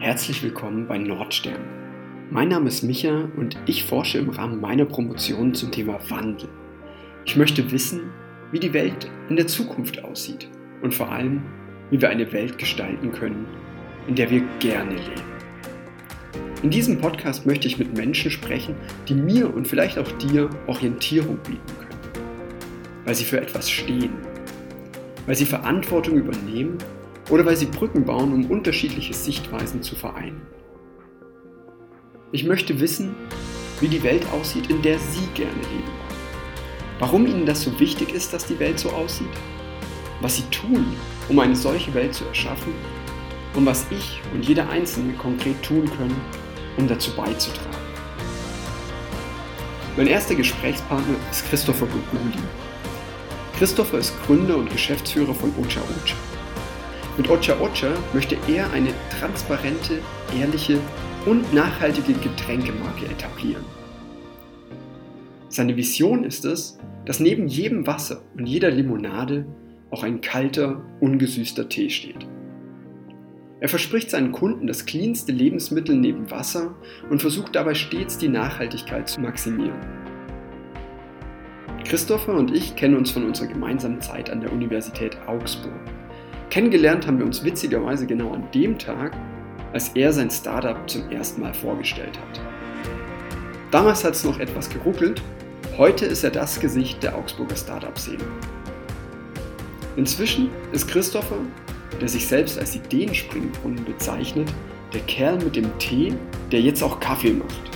Herzlich willkommen bei Nordstern. Mein Name ist Micha und ich forsche im Rahmen meiner Promotion zum Thema Wandel. Ich möchte wissen, wie die Welt in der Zukunft aussieht und vor allem, wie wir eine Welt gestalten können, in der wir gerne leben. In diesem Podcast möchte ich mit Menschen sprechen, die mir und vielleicht auch dir Orientierung bieten können, weil sie für etwas stehen, weil sie Verantwortung übernehmen oder weil sie Brücken bauen, um unterschiedliche Sichtweisen zu vereinen. Ich möchte wissen, wie die Welt aussieht, in der Sie gerne leben. Warum Ihnen das so wichtig ist, dass die Welt so aussieht, was Sie tun, um eine solche Welt zu erschaffen und was ich und jeder Einzelne konkret tun können, um dazu beizutragen. Mein erster Gesprächspartner ist Christopher Guguli. Christopher ist Gründer und Geschäftsführer von Ocha Ocha. Mit Ocha Ocha möchte er eine transparente, ehrliche und nachhaltige Getränkemarke etablieren. Seine Vision ist es, dass neben jedem Wasser und jeder Limonade auch ein kalter, ungesüßter Tee steht. Er verspricht seinen Kunden das cleanste Lebensmittel neben Wasser und versucht dabei stets die Nachhaltigkeit zu maximieren. Christopher und ich kennen uns von unserer gemeinsamen Zeit an der Universität Augsburg. Kennengelernt haben wir uns witzigerweise genau an dem Tag, als er sein Startup zum ersten Mal vorgestellt hat. Damals hat es noch etwas geruckelt, heute ist er das Gesicht der Augsburger Startup-Szene. Inzwischen ist Christopher, der sich selbst als Ideenspringbrunnen bezeichnet, der Kerl mit dem Tee, der jetzt auch Kaffee macht.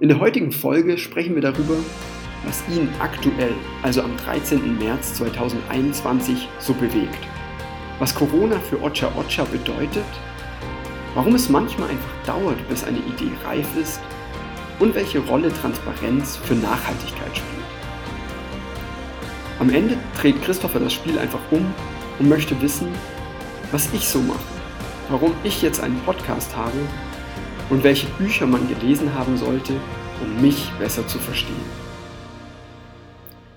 In der heutigen Folge sprechen wir darüber, was ihn aktuell, also am 13. März 2021, so bewegt. Was Corona für Ocha Ocha bedeutet, warum es manchmal einfach dauert, bis eine Idee reif ist und welche Rolle Transparenz für Nachhaltigkeit spielt. Am Ende dreht Christopher das Spiel einfach um und möchte wissen, was ich so mache, warum ich jetzt einen Podcast habe und welche Bücher man gelesen haben sollte, um mich besser zu verstehen.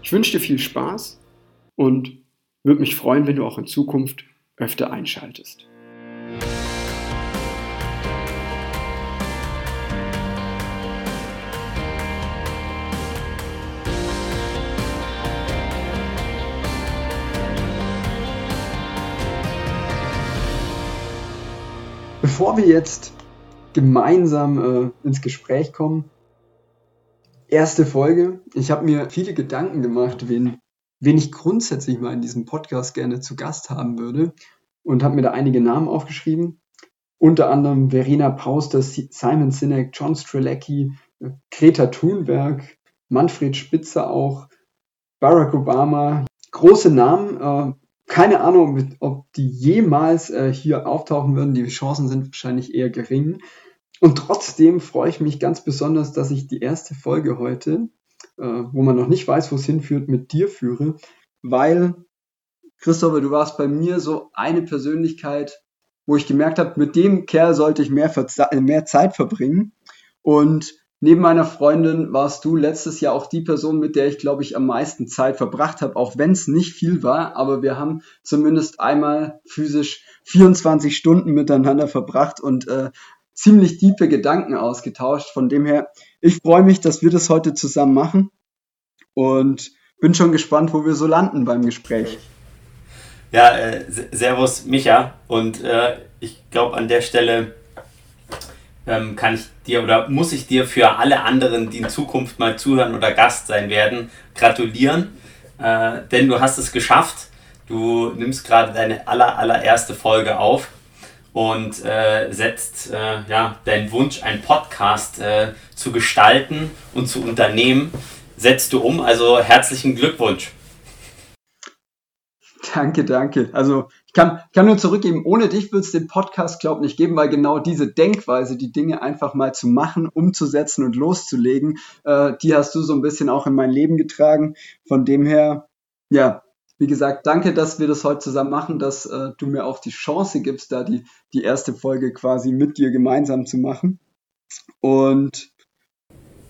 Ich wünsche dir viel Spaß und würde mich freuen, wenn du auch in Zukunft öfter einschaltest. Bevor wir jetzt gemeinsam äh, ins Gespräch kommen, erste Folge. Ich habe mir viele Gedanken gemacht, wen, wen ich grundsätzlich mal in diesem Podcast gerne zu Gast haben würde und habe mir da einige Namen aufgeschrieben. Unter anderem Verena Pauster, Simon Sinek, John Strelecki, Greta Thunberg, Manfred Spitzer auch, Barack Obama. Große Namen. Äh, keine Ahnung, ob die jemals äh, hier auftauchen würden. Die Chancen sind wahrscheinlich eher gering. Und trotzdem freue ich mich ganz besonders, dass ich die erste Folge heute, äh, wo man noch nicht weiß, wo es hinführt, mit dir führe, weil, Christopher, du warst bei mir so eine Persönlichkeit, wo ich gemerkt habe, mit dem Kerl sollte ich mehr, mehr Zeit verbringen. Und neben meiner Freundin warst du letztes Jahr auch die Person, mit der ich, glaube ich, am meisten Zeit verbracht habe, auch wenn es nicht viel war, aber wir haben zumindest einmal physisch 24 Stunden miteinander verbracht und äh, ziemlich tiefe Gedanken ausgetauscht. Von dem her, ich freue mich, dass wir das heute zusammen machen und bin schon gespannt, wo wir so landen beim Gespräch. Ja, äh, Servus Micha und äh, ich glaube an der Stelle ähm, kann ich dir oder muss ich dir für alle anderen, die in Zukunft mal zuhören oder Gast sein werden, gratulieren, äh, denn du hast es geschafft. Du nimmst gerade deine aller, allererste Folge auf und äh, setzt äh, ja, deinen Wunsch, einen Podcast äh, zu gestalten und zu unternehmen, setzt du um. Also herzlichen Glückwunsch. Danke, danke. Also ich kann, kann nur zurückgeben, ohne dich würde es den Podcast, glaube ich, nicht geben, weil genau diese Denkweise, die Dinge einfach mal zu machen, umzusetzen und loszulegen, äh, die hast du so ein bisschen auch in mein Leben getragen. Von dem her, ja, wie gesagt, danke, dass wir das heute zusammen machen, dass äh, du mir auch die Chance gibst, da die, die erste Folge quasi mit dir gemeinsam zu machen. Und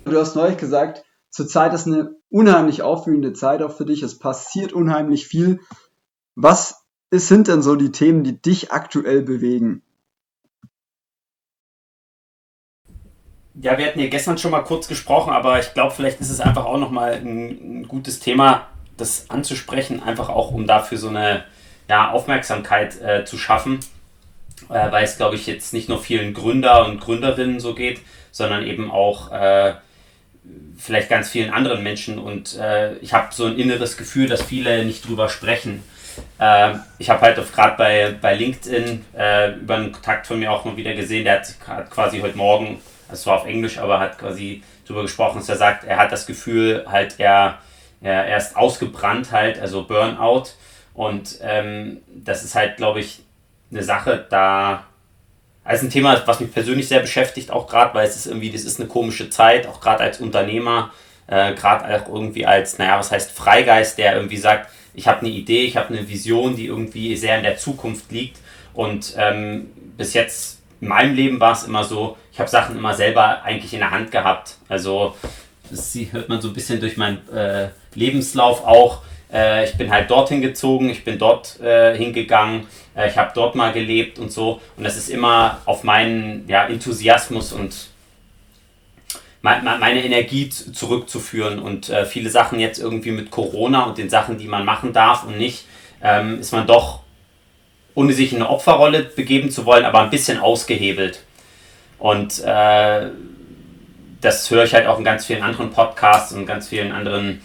du hast neulich gesagt, zurzeit ist eine unheimlich aufwühlende Zeit auch für dich. Es passiert unheimlich viel. Was sind denn so die Themen, die dich aktuell bewegen? Ja, wir hatten ja gestern schon mal kurz gesprochen, aber ich glaube, vielleicht ist es einfach auch nochmal ein, ein gutes Thema, das anzusprechen, einfach auch um dafür so eine ja, Aufmerksamkeit äh, zu schaffen, äh, weil es, glaube ich, jetzt nicht nur vielen Gründer und Gründerinnen so geht, sondern eben auch äh, vielleicht ganz vielen anderen Menschen. Und äh, ich habe so ein inneres Gefühl, dass viele nicht drüber sprechen. Äh, ich habe halt gerade bei, bei LinkedIn äh, über einen Kontakt von mir auch mal wieder gesehen, der hat, hat quasi heute Morgen, es war auf Englisch, aber hat quasi darüber gesprochen, dass er sagt, er hat das Gefühl, halt er, er, er ist ausgebrannt halt, also Burnout. Und ähm, das ist halt, glaube ich, eine Sache, da also ein Thema, was mich persönlich sehr beschäftigt, auch gerade, weil es ist irgendwie, das ist eine komische Zeit, auch gerade als Unternehmer, äh, gerade auch irgendwie als, naja, was heißt Freigeist, der irgendwie sagt, ich habe eine Idee, ich habe eine Vision, die irgendwie sehr in der Zukunft liegt. Und ähm, bis jetzt in meinem Leben war es immer so, ich habe Sachen immer selber eigentlich in der Hand gehabt. Also das hört man so ein bisschen durch meinen äh, Lebenslauf auch. Äh, ich bin halt dorthin gezogen, ich bin dort äh, hingegangen, äh, ich habe dort mal gelebt und so. Und das ist immer auf meinen ja, Enthusiasmus und meine Energie zurückzuführen. Und äh, viele Sachen jetzt irgendwie mit Corona und den Sachen, die man machen darf und nicht, ähm, ist man doch, ohne sich in eine Opferrolle begeben zu wollen, aber ein bisschen ausgehebelt. Und äh, das höre ich halt auch in ganz vielen anderen Podcasts und ganz vielen anderen,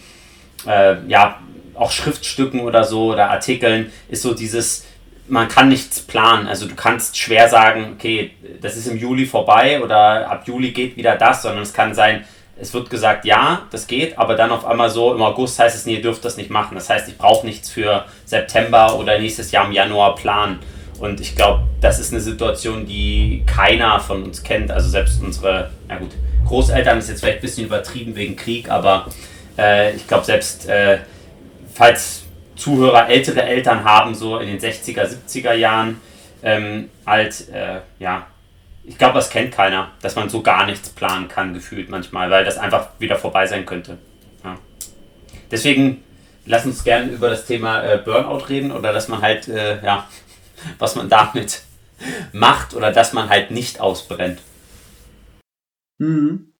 äh, ja, auch Schriftstücken oder so oder Artikeln, ist so dieses, man kann nichts planen. Also du kannst schwer sagen, okay, das ist im Juli vorbei oder ab Juli geht wieder das, sondern es kann sein, es wird gesagt, ja, das geht, aber dann auf einmal so, im August heißt es, nee, ihr dürft das nicht machen. Das heißt, ich brauche nichts für September oder nächstes Jahr im Januar planen. Und ich glaube, das ist eine Situation, die keiner von uns kennt. Also selbst unsere, na gut, Großeltern ist jetzt vielleicht ein bisschen übertrieben wegen Krieg, aber äh, ich glaube, selbst äh, falls Zuhörer ältere Eltern haben, so in den 60er, 70er Jahren, ähm, alt, äh, ja, ich glaube, das kennt keiner, dass man so gar nichts planen kann, gefühlt manchmal, weil das einfach wieder vorbei sein könnte. Ja. Deswegen lass uns gerne über das Thema äh, Burnout reden oder dass man halt, äh, ja, was man damit macht oder dass man halt nicht ausbrennt. Mhm.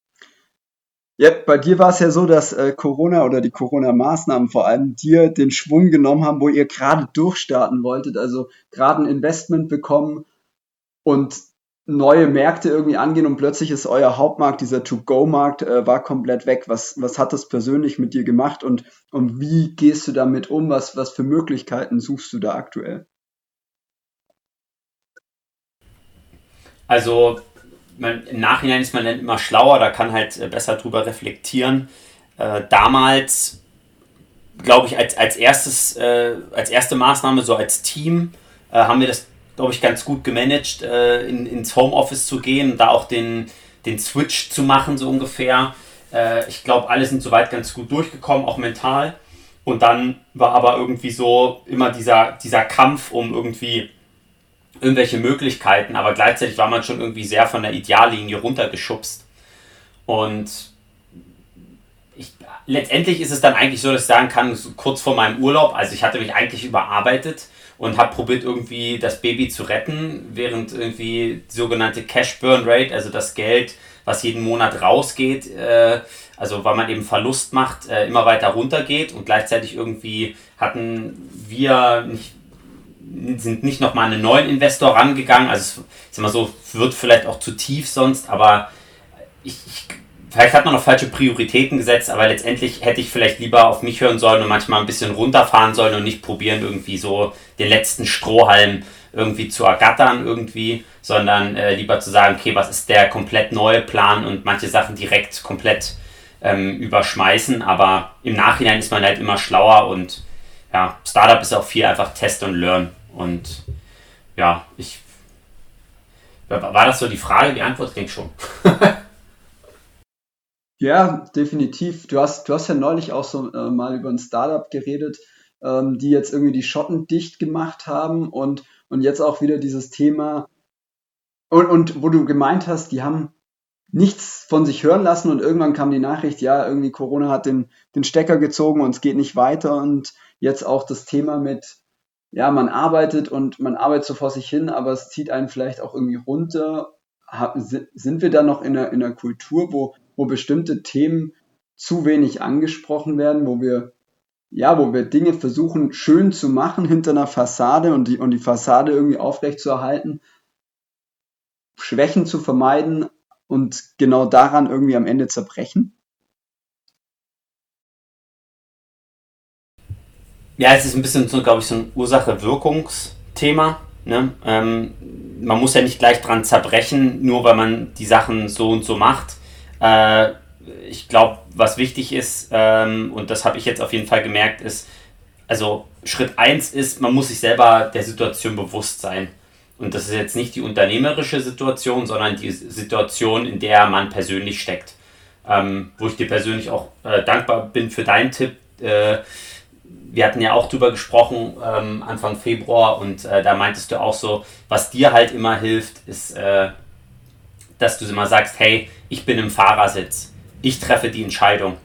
Ja, bei dir war es ja so, dass äh, Corona oder die Corona-Maßnahmen vor allem dir den Schwung genommen haben, wo ihr gerade durchstarten wolltet, also gerade ein Investment bekommen und neue Märkte irgendwie angehen und plötzlich ist euer Hauptmarkt, dieser To-Go-Markt, äh, war komplett weg. Was, was hat das persönlich mit dir gemacht und, und wie gehst du damit um? Was, was für Möglichkeiten suchst du da aktuell? Also man, im Nachhinein ist man dann immer schlauer, da kann halt äh, besser drüber reflektieren. Äh, damals, glaube ich, als, als, erstes, äh, als erste Maßnahme, so als Team, äh, haben wir das, glaube ich, ganz gut gemanagt, äh, in, ins Homeoffice zu gehen, da auch den, den Switch zu machen, so ungefähr. Äh, ich glaube, alle sind soweit ganz gut durchgekommen, auch mental. Und dann war aber irgendwie so immer dieser, dieser Kampf um irgendwie irgendwelche Möglichkeiten, aber gleichzeitig war man schon irgendwie sehr von der Ideallinie runtergeschubst. Und ich, letztendlich ist es dann eigentlich so, dass ich sagen kann, so kurz vor meinem Urlaub, also ich hatte mich eigentlich überarbeitet und habe probiert irgendwie das Baby zu retten, während irgendwie die sogenannte Cash Burn Rate, also das Geld, was jeden Monat rausgeht, äh, also weil man eben Verlust macht, äh, immer weiter runtergeht und gleichzeitig irgendwie hatten wir nicht sind nicht nochmal einen neuen Investor rangegangen. Also, ich sag mal so, wird vielleicht auch zu tief sonst, aber ich, ich, vielleicht hat man noch falsche Prioritäten gesetzt, aber letztendlich hätte ich vielleicht lieber auf mich hören sollen und manchmal ein bisschen runterfahren sollen und nicht probieren, irgendwie so den letzten Strohhalm irgendwie zu ergattern, irgendwie, sondern äh, lieber zu sagen, okay, was ist der komplett neue Plan und manche Sachen direkt komplett ähm, überschmeißen, aber im Nachhinein ist man halt immer schlauer und ja, Startup ist auch viel einfach Test und Learn. Und ja, ich. War das so die Frage? Die Antwort klingt schon. ja, definitiv. Du hast, du hast ja neulich auch so äh, mal über ein Startup geredet, ähm, die jetzt irgendwie die Schotten dicht gemacht haben und, und jetzt auch wieder dieses Thema. Und, und wo du gemeint hast, die haben nichts von sich hören lassen und irgendwann kam die Nachricht, ja, irgendwie Corona hat den, den Stecker gezogen und es geht nicht weiter und jetzt auch das Thema mit, ja, man arbeitet und man arbeitet so vor sich hin, aber es zieht einen vielleicht auch irgendwie runter. sind wir da noch in einer, in einer Kultur, wo, wo bestimmte Themen zu wenig angesprochen werden, wo wir ja, wo wir Dinge versuchen schön zu machen hinter einer Fassade und die, und die Fassade irgendwie aufrecht zu erhalten, Schwächen zu vermeiden und genau daran irgendwie am Ende zerbrechen? Ja, es ist ein bisschen so, glaube ich, so ein Ursache-Wirkungsthema. Ne? Ähm, man muss ja nicht gleich dran zerbrechen, nur weil man die Sachen so und so macht. Äh, ich glaube, was wichtig ist, ähm, und das habe ich jetzt auf jeden Fall gemerkt, ist, also Schritt 1 ist, man muss sich selber der Situation bewusst sein. Und das ist jetzt nicht die unternehmerische Situation, sondern die Situation, in der man persönlich steckt. Ähm, wo ich dir persönlich auch äh, dankbar bin für deinen Tipp. Äh, wir hatten ja auch drüber gesprochen ähm, Anfang Februar und äh, da meintest du auch so, was dir halt immer hilft, ist, äh, dass du immer sagst, hey, ich bin im Fahrersitz ich treffe die Entscheidung.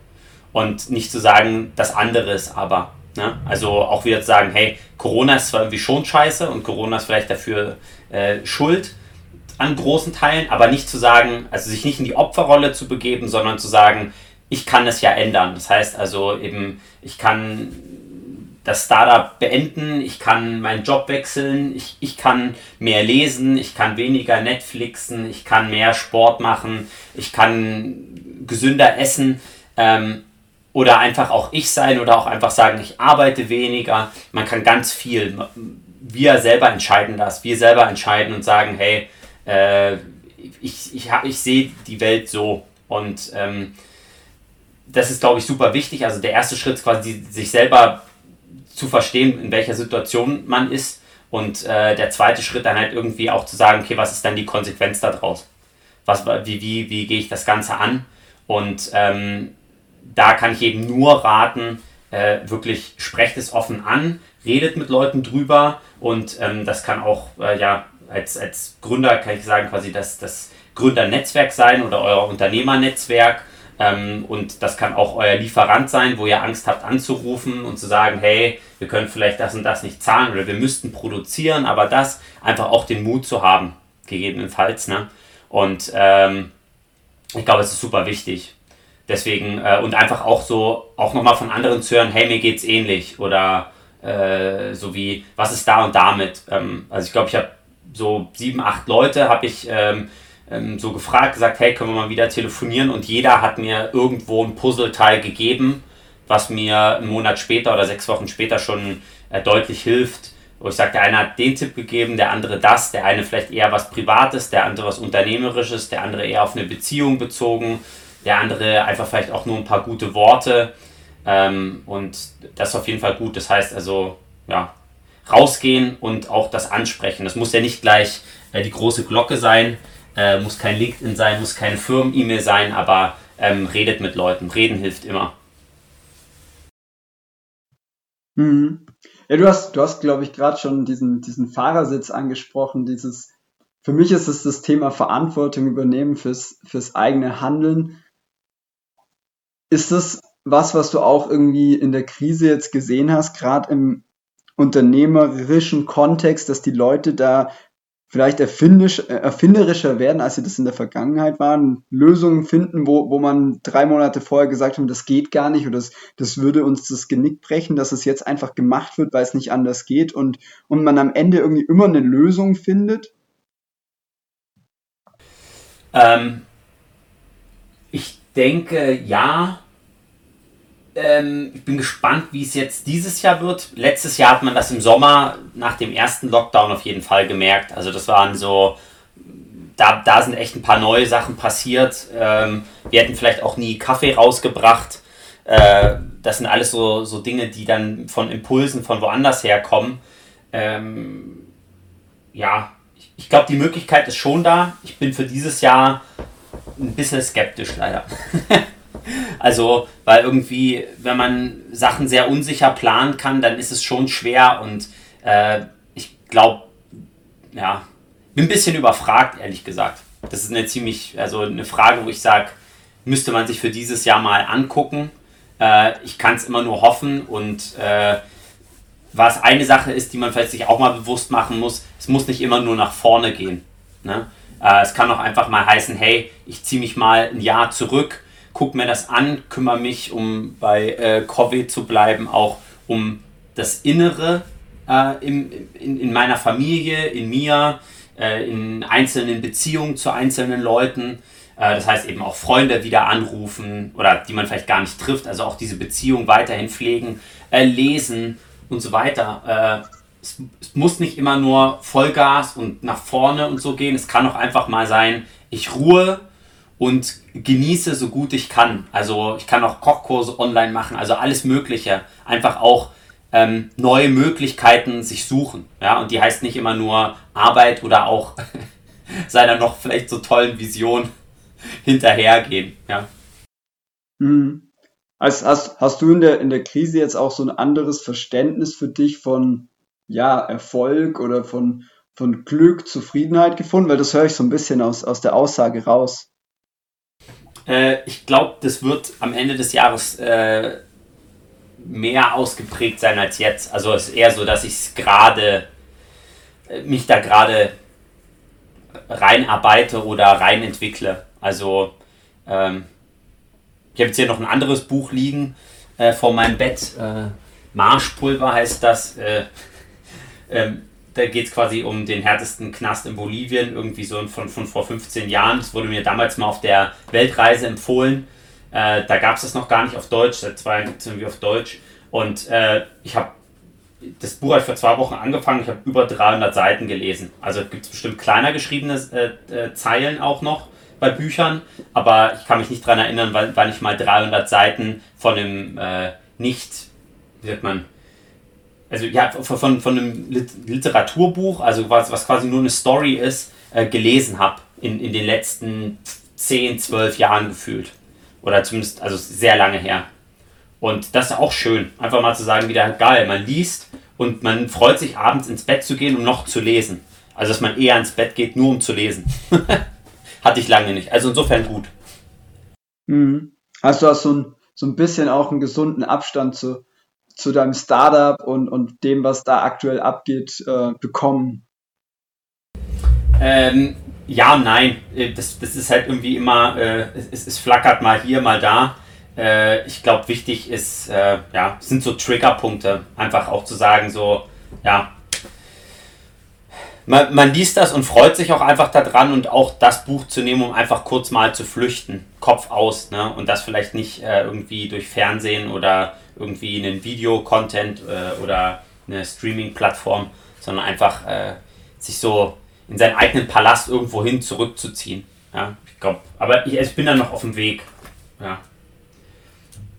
Und nicht zu sagen, das andere ist aber. Ne? Also auch wieder zu sagen, hey, Corona ist zwar irgendwie schon scheiße und Corona ist vielleicht dafür äh, schuld an großen Teilen, aber nicht zu sagen, also sich nicht in die Opferrolle zu begeben, sondern zu sagen, ich kann es ja ändern. Das heißt also eben, ich kann das Startup beenden, ich kann meinen Job wechseln, ich, ich kann mehr lesen, ich kann weniger Netflixen, ich kann mehr Sport machen, ich kann gesünder essen ähm, oder einfach auch ich sein oder auch einfach sagen, ich arbeite weniger. Man kann ganz viel. Wir selber entscheiden das. Wir selber entscheiden und sagen, hey, äh, ich, ich, ich sehe die Welt so und ähm, das ist, glaube ich, super wichtig. Also der erste Schritt ist quasi, sich selber zu verstehen, in welcher Situation man ist. Und äh, der zweite Schritt dann halt irgendwie auch zu sagen, okay, was ist dann die Konsequenz daraus? Was, wie, wie, wie gehe ich das Ganze an? Und ähm, da kann ich eben nur raten, äh, wirklich sprecht es offen an, redet mit Leuten drüber und ähm, das kann auch, äh, ja, als, als Gründer kann ich sagen, quasi das, das Gründernetzwerk sein oder euer Unternehmernetzwerk ähm, und das kann auch euer Lieferant sein, wo ihr Angst habt anzurufen und zu sagen, hey, wir können vielleicht das und das nicht zahlen oder wir müssten produzieren, aber das einfach auch den Mut zu haben, gegebenenfalls. Ne? Und ähm, ich glaube, es ist super wichtig. Deswegen, äh, und einfach auch so, auch nochmal von anderen zu hören, hey, mir geht's ähnlich oder äh, so wie, was ist da und damit? Ähm, also ich glaube, ich habe so sieben, acht Leute habe ich ähm, ähm, so gefragt, gesagt, hey, können wir mal wieder telefonieren? Und jeder hat mir irgendwo ein Puzzleteil gegeben, was mir einen Monat später oder sechs Wochen später schon äh, deutlich hilft. Wo ich sage, der eine hat den Tipp gegeben, der andere das, der eine vielleicht eher was Privates, der andere was Unternehmerisches, der andere eher auf eine Beziehung bezogen, der andere einfach vielleicht auch nur ein paar gute Worte. Ähm, und das ist auf jeden Fall gut. Das heißt also, ja, rausgehen und auch das ansprechen. Das muss ja nicht gleich äh, die große Glocke sein, äh, muss kein LinkedIn sein, muss keine Firmen-E-Mail sein, aber ähm, redet mit Leuten. Reden hilft immer. Mhm. Ja, du hast, du hast, glaube ich, gerade schon diesen, diesen Fahrersitz angesprochen. Dieses, für mich ist es das Thema Verantwortung übernehmen fürs, fürs eigene Handeln. Ist das was, was du auch irgendwie in der Krise jetzt gesehen hast, gerade im unternehmerischen Kontext, dass die Leute da vielleicht äh, erfinderischer werden, als sie das in der Vergangenheit waren, Lösungen finden, wo, wo man drei Monate vorher gesagt hat, das geht gar nicht oder das, das würde uns das Genick brechen, dass es jetzt einfach gemacht wird, weil es nicht anders geht und, und man am Ende irgendwie immer eine Lösung findet? Ähm, ich denke, ja, ähm, ich bin gespannt, wie es jetzt dieses Jahr wird. Letztes Jahr hat man das im Sommer nach dem ersten Lockdown auf jeden Fall gemerkt. Also das waren so, da, da sind echt ein paar neue Sachen passiert. Ähm, wir hätten vielleicht auch nie Kaffee rausgebracht. Äh, das sind alles so, so Dinge, die dann von Impulsen von woanders herkommen. Ähm, ja, ich, ich glaube, die Möglichkeit ist schon da. Ich bin für dieses Jahr ein bisschen skeptisch leider. Also, weil irgendwie, wenn man Sachen sehr unsicher planen kann, dann ist es schon schwer und äh, ich glaube, ja, bin ein bisschen überfragt, ehrlich gesagt. Das ist eine ziemlich, also eine Frage, wo ich sage, müsste man sich für dieses Jahr mal angucken. Äh, ich kann es immer nur hoffen und äh, was eine Sache ist, die man vielleicht sich auch mal bewusst machen muss, es muss nicht immer nur nach vorne gehen. Ne? Äh, es kann auch einfach mal heißen, hey, ich ziehe mich mal ein Jahr zurück, guck mir das an, kümmere mich, um bei äh, Covid zu bleiben, auch um das Innere äh, im, in, in meiner Familie, in mir, äh, in einzelnen Beziehungen zu einzelnen Leuten. Äh, das heißt eben auch Freunde wieder anrufen oder die man vielleicht gar nicht trifft, also auch diese Beziehung weiterhin pflegen, äh, lesen und so weiter. Äh, es, es, muss nicht immer nur Vollgas und nach vorne und so gehen. Es kann auch einfach mal sein, ich ruhe und genieße so gut ich kann. Also ich kann auch Kochkurse online machen, also alles Mögliche. Einfach auch ähm, neue Möglichkeiten sich suchen. Ja? Und die heißt nicht immer nur Arbeit oder auch seiner noch vielleicht so tollen Vision hinterhergehen. Ja. Mhm. Also hast, hast du in der, in der Krise jetzt auch so ein anderes Verständnis für dich von ja, Erfolg oder von, von Glück, Zufriedenheit gefunden? Weil das höre ich so ein bisschen aus, aus der Aussage raus. Äh, ich glaube, das wird am Ende des Jahres äh, mehr ausgeprägt sein als jetzt. Also es ist eher so, dass ich es gerade, äh, mich da gerade reinarbeite oder rein entwickle. Also ähm, ich habe jetzt hier noch ein anderes Buch liegen äh, vor meinem Bett. Äh, Marschpulver heißt das. Äh, ähm, da geht es quasi um den härtesten Knast in Bolivien, irgendwie so von, von vor 15 Jahren. Das wurde mir damals mal auf der Weltreise empfohlen. Äh, da gab es das noch gar nicht auf Deutsch, seit zwei Jahren gibt es irgendwie auf Deutsch. Und äh, ich habe das Buch hat vor zwei Wochen angefangen, ich habe über 300 Seiten gelesen. Also gibt es bestimmt kleiner geschriebene äh, äh, Zeilen auch noch bei Büchern, aber ich kann mich nicht daran erinnern, weil, weil ich mal 300 Seiten von einem äh, nicht, wie sagt man, also ja, von, von einem Literaturbuch, also was, was quasi nur eine Story ist, äh, gelesen habe in, in den letzten 10, 12 Jahren gefühlt. Oder zumindest, also sehr lange her. Und das ist auch schön, einfach mal zu sagen, wieder geil, man liest und man freut sich abends ins Bett zu gehen, um noch zu lesen. Also dass man eher ins Bett geht, nur um zu lesen. Hatte ich lange nicht. Also insofern gut. Mhm. Hast du so ein, so ein bisschen auch einen gesunden Abstand zu, zu deinem Startup und, und dem, was da aktuell abgeht, äh, bekommen? Ähm, ja nein. Äh, das, das ist halt irgendwie immer, äh, es, es flackert mal hier, mal da. Äh, ich glaube, wichtig ist, äh, ja, sind so Triggerpunkte. Einfach auch zu sagen, so, ja, man, man liest das und freut sich auch einfach daran und auch das Buch zu nehmen, um einfach kurz mal zu flüchten, Kopf aus, ne? Und das vielleicht nicht äh, irgendwie durch Fernsehen oder irgendwie einen Video-Content äh, oder eine Streaming-Plattform, sondern einfach äh, sich so in seinen eigenen Palast irgendwo hin zurückzuziehen. Ja, ich glaube, aber ich, ich bin dann noch auf dem Weg. Ja.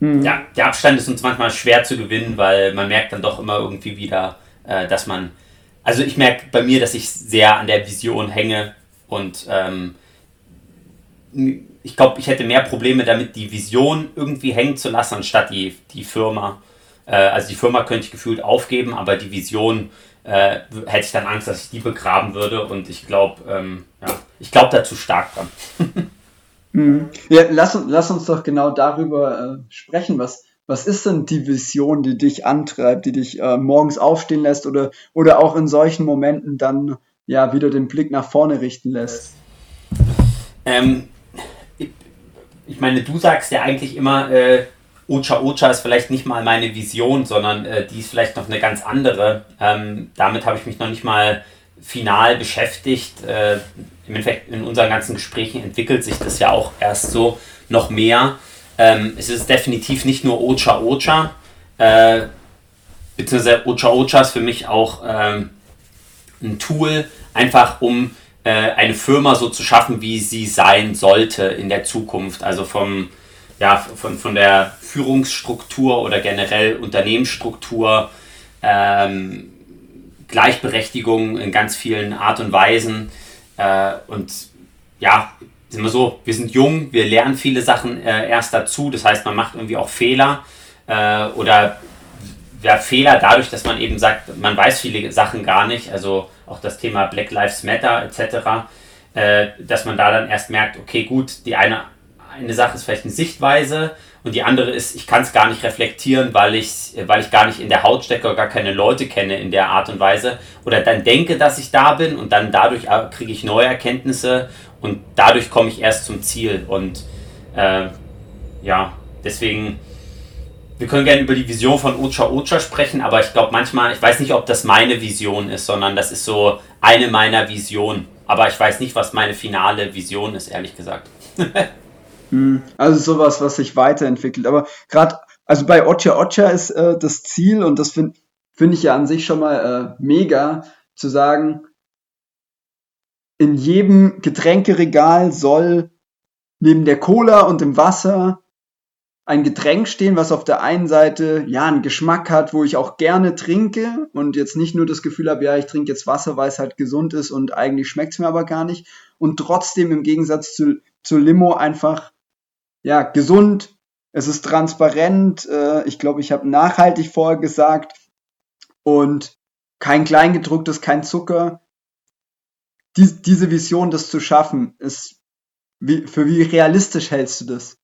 Mhm. ja, der Abstand ist uns manchmal schwer zu gewinnen, weil man merkt dann doch immer irgendwie wieder, äh, dass man also ich merke bei mir, dass ich sehr an der Vision hänge und ähm, ich glaube, ich hätte mehr Probleme damit, die Vision irgendwie hängen zu lassen, anstatt die, die Firma. Äh, also die Firma könnte ich gefühlt aufgeben, aber die Vision äh, hätte ich dann Angst, dass ich die begraben würde und ich glaube, ähm, ja, ich glaube da zu stark dran. Mhm. ja, lass, lass uns doch genau darüber äh, sprechen, was, was ist denn die Vision, die dich antreibt, die dich äh, morgens aufstehen lässt oder, oder auch in solchen Momenten dann ja wieder den Blick nach vorne richten lässt? Ähm, ich, ich, meine, du sagst ja eigentlich immer, äh, Ocha Ocha ist vielleicht nicht mal meine Vision, sondern äh, die ist vielleicht noch eine ganz andere. Ähm, damit habe ich mich noch nicht mal final beschäftigt. Äh, Im Endeffekt in unseren ganzen Gesprächen entwickelt sich das ja auch erst so noch mehr. Ähm, es ist definitiv nicht nur Ocha Ocha, äh, beziehungsweise Ocha Ocha ist für mich auch ähm, ein Tool, einfach um äh, eine Firma so zu schaffen, wie sie sein sollte in der Zukunft. Also vom, ja, von, von der Führungsstruktur oder generell Unternehmensstruktur, ähm, Gleichberechtigung in ganz vielen Art und Weisen. Äh, und ja, ist immer so, wir sind jung, wir lernen viele Sachen äh, erst dazu, das heißt, man macht irgendwie auch Fehler äh, oder ja, Fehler dadurch, dass man eben sagt, man weiß viele Sachen gar nicht, also auch das Thema Black Lives Matter etc., äh, dass man da dann erst merkt, okay, gut, die eine, eine Sache ist vielleicht eine Sichtweise Und die andere ist, ich kann es gar nicht reflektieren, weil ich, weil ich gar nicht in der Haut stecke oder gar keine Leute kenne in der Art und Weise. Oder dann denke, dass ich da bin und dann dadurch kriege ich neue Erkenntnisse und dadurch komme ich erst zum Ziel. Und äh, ja, deswegen, wir können gerne über die Vision von Ocha Ocha sprechen, aber ich glaube manchmal, ich weiß nicht, ob das meine Vision ist, sondern das ist so eine meiner Visionen. Aber ich weiß nicht, was meine finale Vision ist, ehrlich gesagt. Hm, also sowas, was sich weiterentwickelt. Aber gerade, also bei Ocha Ocha ist äh, das Ziel, und das finde find ich ja an sich schon mal äh, mega, zu sagen, in jedem Getränkeregal soll neben der Cola und dem Wasser ein Getränk stehen, was auf der einen Seite ja einen Geschmack hat, wo ich auch gerne trinke und jetzt nicht nur das Gefühl habe, ja, ich trinke jetzt Wasser, weil es halt gesund ist und eigentlich schmeckt es mir aber gar nicht und trotzdem im Gegensatz zu, zu Limo einfach ja gesund, es ist transparent, äh, ich glaube, ich habe nachhaltig vorher gesagt und kein Kleingedrucktes, kein Zucker. Die, diese Vision, das zu schaffen, ist wie, für wie realistisch hältst du das?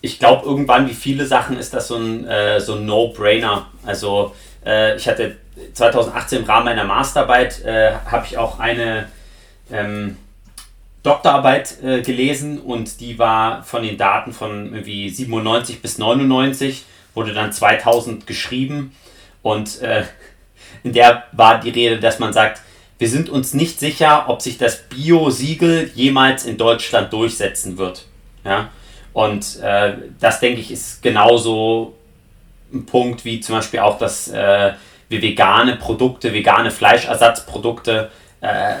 ich glaube, irgendwann, wie viele Sachen, ist das so ein, äh, so ein No-Brainer. Also äh, ich hatte 2018 im Rahmen meiner Masterarbeit, äh, habe ich auch eine ähm, Doktorarbeit äh, gelesen und die war von den Daten von irgendwie 97 bis 99, wurde dann 2000 geschrieben und äh, in der war die Rede, dass man sagt, wir sind uns nicht sicher, ob sich das Bio-Siegel jemals in Deutschland durchsetzen wird. Ja? Und äh, das, denke ich, ist genauso ein Punkt wie zum Beispiel auch, dass äh, wir vegane Produkte, vegane Fleischersatzprodukte, äh,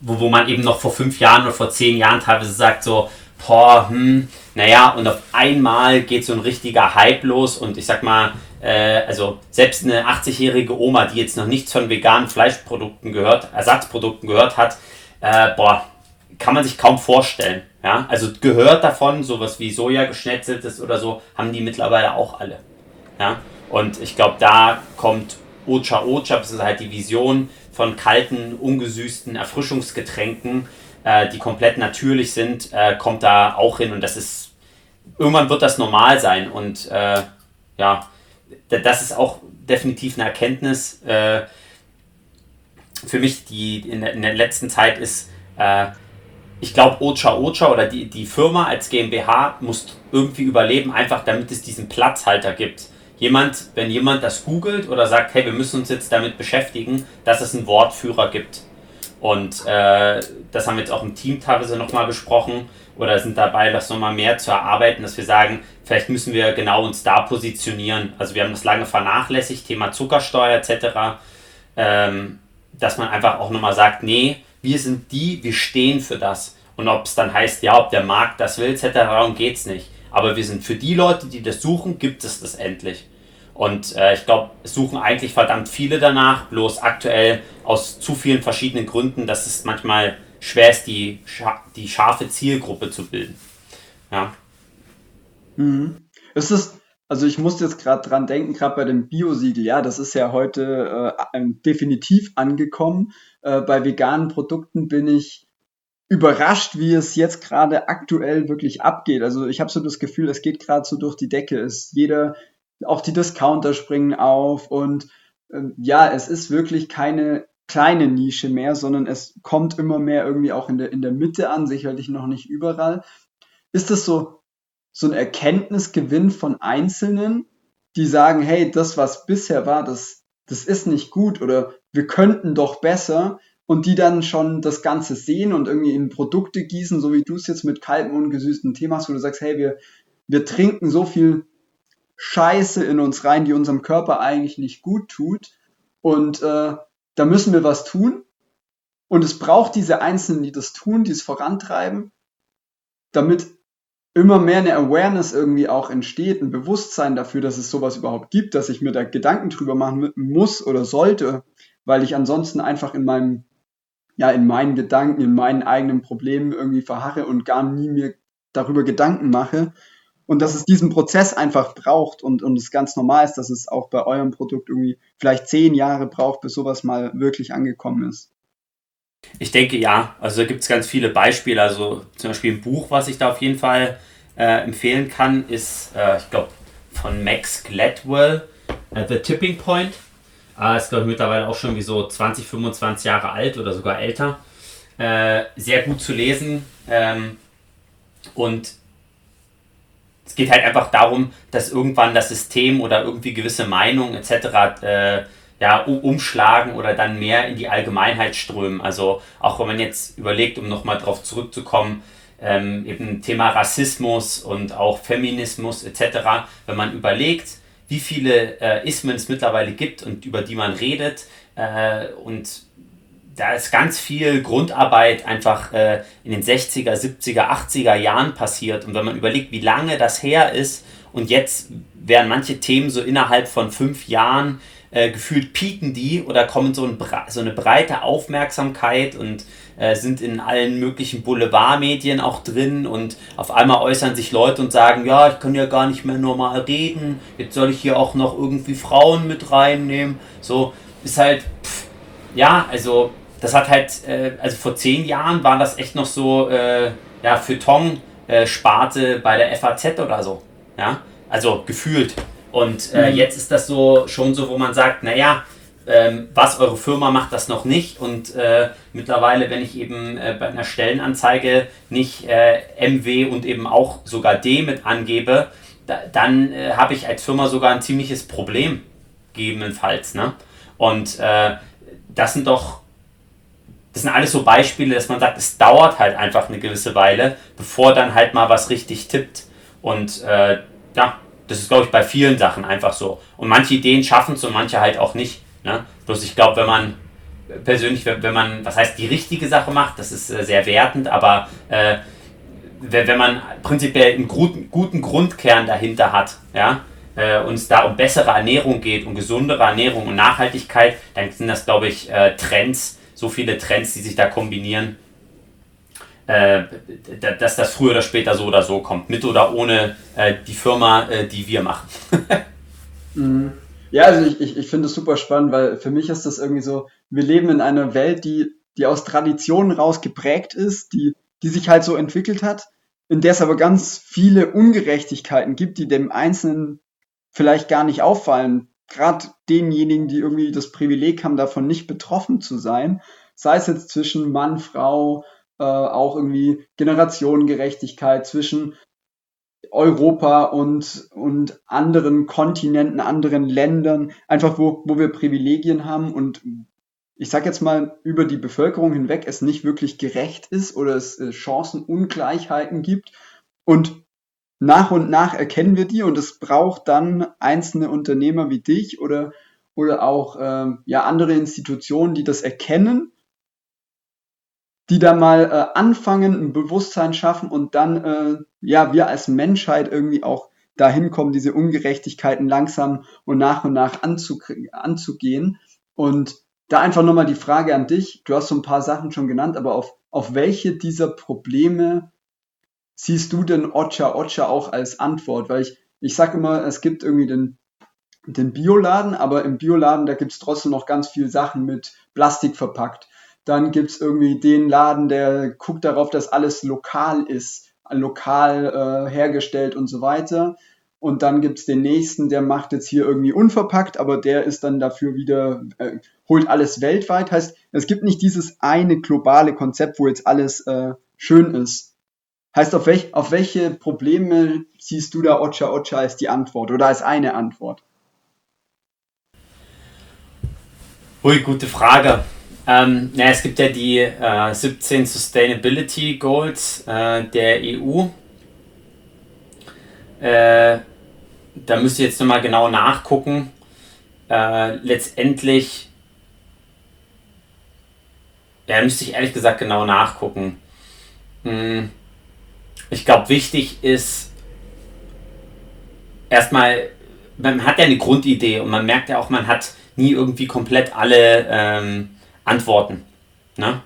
wo, wo man eben noch vor fünf Jahren oder vor zehn Jahren teilweise sagt, so, boah, hm, naja, und auf einmal geht so ein richtiger Hype los und ich sag mal, äh, also selbst eine 80-jährige Oma, die jetzt noch nichts von veganen Fleischprodukten gehört, Ersatzprodukten gehört hat, äh, boah, kann man sich kaum vorstellen. Ja, also gehört davon, sowas wie Soja geschnetzeltes oder so, haben die mittlerweile auch alle. Ja, und ich glaube, da kommt Ocha Ocha, das ist halt die Vision von kalten, ungesüßten Erfrischungsgetränken, äh, die komplett natürlich sind, äh, kommt da auch hin und das ist, irgendwann wird das normal sein und äh, ja, das ist auch definitiv eine Erkenntnis äh, für mich, die in der, in der letzten Zeit ist, äh, ich glaube, Ocha Ocha oder die, die Firma als GmbH muss irgendwie überleben, einfach damit es diesen Platzhalter gibt. Jemand, wenn jemand das googelt oder sagt, hey, wir müssen uns jetzt damit beschäftigen, dass es einen Wortführer gibt. Und äh, das haben wir jetzt auch im Team teilweise nochmal besprochen oder sind dabei, das nochmal mehr zu erarbeiten, dass wir sagen, vielleicht müssen wir genau uns da positionieren. Also wir haben das lange vernachlässigt, Thema Zuckersteuer etc., ähm, dass man einfach auch nochmal sagt, nee, wir sind die, wir stehen für das. Und ob es dann heißt, ja, ob der Markt das will, etc., darum geht es nicht. Aber wir sind für die Leute, die das suchen, gibt es das endlich. Und äh, ich glaube, es suchen eigentlich verdammt viele danach, bloß aktuell aus zu vielen verschiedenen Gründen, dass es manchmal schwer ist, die, die scharfe Zielgruppe zu bilden. Ja. Mhm. Es ist, also ich musste jetzt gerade dran denken, gerade bei dem Biosiegel, ja, das ist ja heute äh, definitiv angekommen. Äh, bei veganen Produkten bin ich überrascht, wie es jetzt gerade aktuell wirklich abgeht. Also ich habe so das Gefühl, es geht gerade so durch die Decke. Es jeder, auch die Discounter springen auf und äh, ja, es ist wirklich keine kleine Nische mehr, sondern es kommt immer mehr irgendwie auch in der, in der Mitte an, sicherlich noch nicht überall. Ist das so, so ein Erkenntnisgewinn von Einzelnen, die sagen, hey, das, was bisher war, das, das ist nicht gut oder wir könnten doch besser und die dann schon das Ganze sehen und irgendwie in Produkte gießen, so wie du es jetzt mit kaltem und gesüßten Tee machst, wo du sagst, hey, wir, wir trinken so viel Scheiße in uns rein, die unserem Körper eigentlich nicht gut tut und äh, da müssen wir was tun und es braucht diese Einzelnen, die das tun, die es vorantreiben, damit immer mehr eine Awareness irgendwie auch entsteht, ein Bewusstsein dafür, dass es sowas überhaupt gibt, dass ich mir da Gedanken drüber machen muss oder sollte, weil ich ansonsten einfach in meinem, ja, in meinen Gedanken, in meinen eigenen Problemen irgendwie verharre und gar nie mir darüber Gedanken mache. Und dass es diesen Prozess einfach braucht und, und es ganz normal ist, dass es auch bei eurem Produkt irgendwie vielleicht zehn Jahre braucht, bis sowas mal wirklich angekommen ist. Ich denke ja, also da gibt es ganz viele Beispiele. Also zum Beispiel ein Buch, was ich da auf jeden Fall äh, empfehlen kann, ist, äh, ich glaube, von Max Gladwell, äh, The Tipping Point. Äh, ist, glaube ich, mittlerweile auch schon wie so 20, 25 Jahre alt oder sogar älter. Äh, sehr gut zu lesen. Ähm, und es geht halt einfach darum, dass irgendwann das System oder irgendwie gewisse Meinungen etc. Äh, ja, umschlagen oder dann mehr in die Allgemeinheit strömen. Also auch wenn man jetzt überlegt, um nochmal darauf zurückzukommen, ähm, eben Thema Rassismus und auch Feminismus etc., wenn man überlegt, wie viele äh, Ismen es mittlerweile gibt und über die man redet äh, und da ist ganz viel Grundarbeit einfach äh, in den 60er, 70er, 80er Jahren passiert. Und wenn man überlegt, wie lange das her ist und jetzt werden manche Themen so innerhalb von fünf Jahren äh, gefühlt pieken die oder kommen so, ein, so eine breite Aufmerksamkeit und äh, sind in allen möglichen Boulevardmedien auch drin und auf einmal äußern sich Leute und sagen, ja, ich kann ja gar nicht mehr normal reden, jetzt soll ich hier auch noch irgendwie Frauen mit reinnehmen. So ist halt, pff, ja, also das hat halt, äh, also vor zehn Jahren war das echt noch so, äh, ja, Feuilleton-Sparte äh, bei der FAZ oder so, ja, also gefühlt. Und äh, mhm. jetzt ist das so schon so, wo man sagt, naja, ähm, was eure Firma macht das noch nicht und äh, mittlerweile, wenn ich eben äh, bei einer Stellenanzeige nicht äh, MW und eben auch sogar D mit angebe, da, dann äh, habe ich als Firma sogar ein ziemliches Problem, gegebenenfalls. Ne? Und äh, das sind doch, das sind alles so Beispiele, dass man sagt, es dauert halt einfach eine gewisse Weile, bevor dann halt mal was richtig tippt. Und äh, ja, das ist, glaube ich, bei vielen Sachen einfach so. Und manche Ideen schaffen es und manche halt auch nicht. Ne? Bloß ich glaube, wenn man persönlich, wenn man, was heißt die richtige Sache macht, das ist äh, sehr wertend, aber äh, wenn man prinzipiell einen guten, guten Grundkern dahinter hat, ja, äh, und es da um bessere Ernährung geht, um gesundere Ernährung und Nachhaltigkeit, dann sind das, glaube ich, äh, Trends, so viele Trends, die sich da kombinieren, äh, dass das früher oder später so oder so kommt, mit oder ohne äh, die Firma, äh, die wir machen. mhm. Ja, also ich, ich, ich finde es super spannend, weil für mich ist das irgendwie so, wir leben in einer Welt, die, die aus Traditionen raus geprägt ist, die, die sich halt so entwickelt hat, in der es aber ganz viele Ungerechtigkeiten gibt, die dem Einzelnen vielleicht gar nicht auffallen. Gerade denjenigen, die irgendwie das Privileg haben, davon nicht betroffen zu sein. Sei es jetzt zwischen Mann, Frau, äh, auch irgendwie Generationengerechtigkeit zwischen Europa und, und anderen Kontinenten, anderen Ländern, einfach wo, wo wir Privilegien haben und ich sag jetzt mal, über die Bevölkerung hinweg es nicht wirklich gerecht ist oder es äh, Chancenungleichheiten gibt. Und nach und nach erkennen wir die und es braucht dann einzelne Unternehmer wie dich oder, oder auch äh, ja, andere Institutionen, die das erkennen die da mal äh, anfangen, ein Bewusstsein schaffen und dann, äh, ja, wir als Menschheit irgendwie auch dahin kommen, diese Ungerechtigkeiten langsam und nach und nach anzugehen. Und da einfach nochmal die Frage an dich. Du hast so ein paar Sachen schon genannt, aber auf, auf welche dieser Probleme siehst du denn Ocha Ocha auch als Antwort? Weil ich, ich sag immer, es gibt irgendwie den, den Bioladen, aber im Bioladen, da gibt's trotzdem noch ganz viel Sachen mit Plastik verpackt. Dann gibt's irgendwie den Laden, der guckt darauf, dass alles lokal ist, lokal äh, hergestellt und so weiter. Und dann gibt's den nächsten, der macht jetzt hier irgendwie unverpackt, aber der ist dann dafür wieder, äh, holt alles weltweit. Heißt, es gibt nicht dieses eine globale Konzept, wo jetzt alles äh, schön ist. Heißt, auf, welch, auf welche Probleme siehst du da Ocha Ocha als die Antwort oder als eine Antwort? Ui, gute Frage. Ähm, na, es gibt ja die äh, 17 Sustainability Goals äh, der EU. Äh, da müsst ihr jetzt nochmal genau nachgucken. Äh, letztendlich, ja, müsste ich ehrlich gesagt genau nachgucken. Hm, ich glaube, wichtig ist erstmal, man hat ja eine Grundidee und man merkt ja auch, man hat nie irgendwie komplett alle ähm, Antworten. Ne?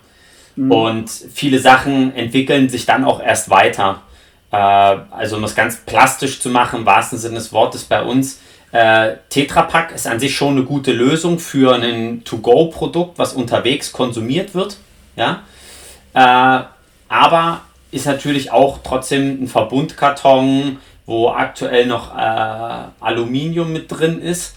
Mhm. Und viele Sachen entwickeln sich dann auch erst weiter. Äh, also um es ganz plastisch zu machen, im wahrsten Sinne des Wortes bei uns, äh, Tetra Pak ist an sich schon eine gute Lösung für ein To-Go-Produkt, was unterwegs konsumiert wird. Ja? Äh, aber ist natürlich auch trotzdem ein Verbundkarton, wo aktuell noch äh, Aluminium mit drin ist.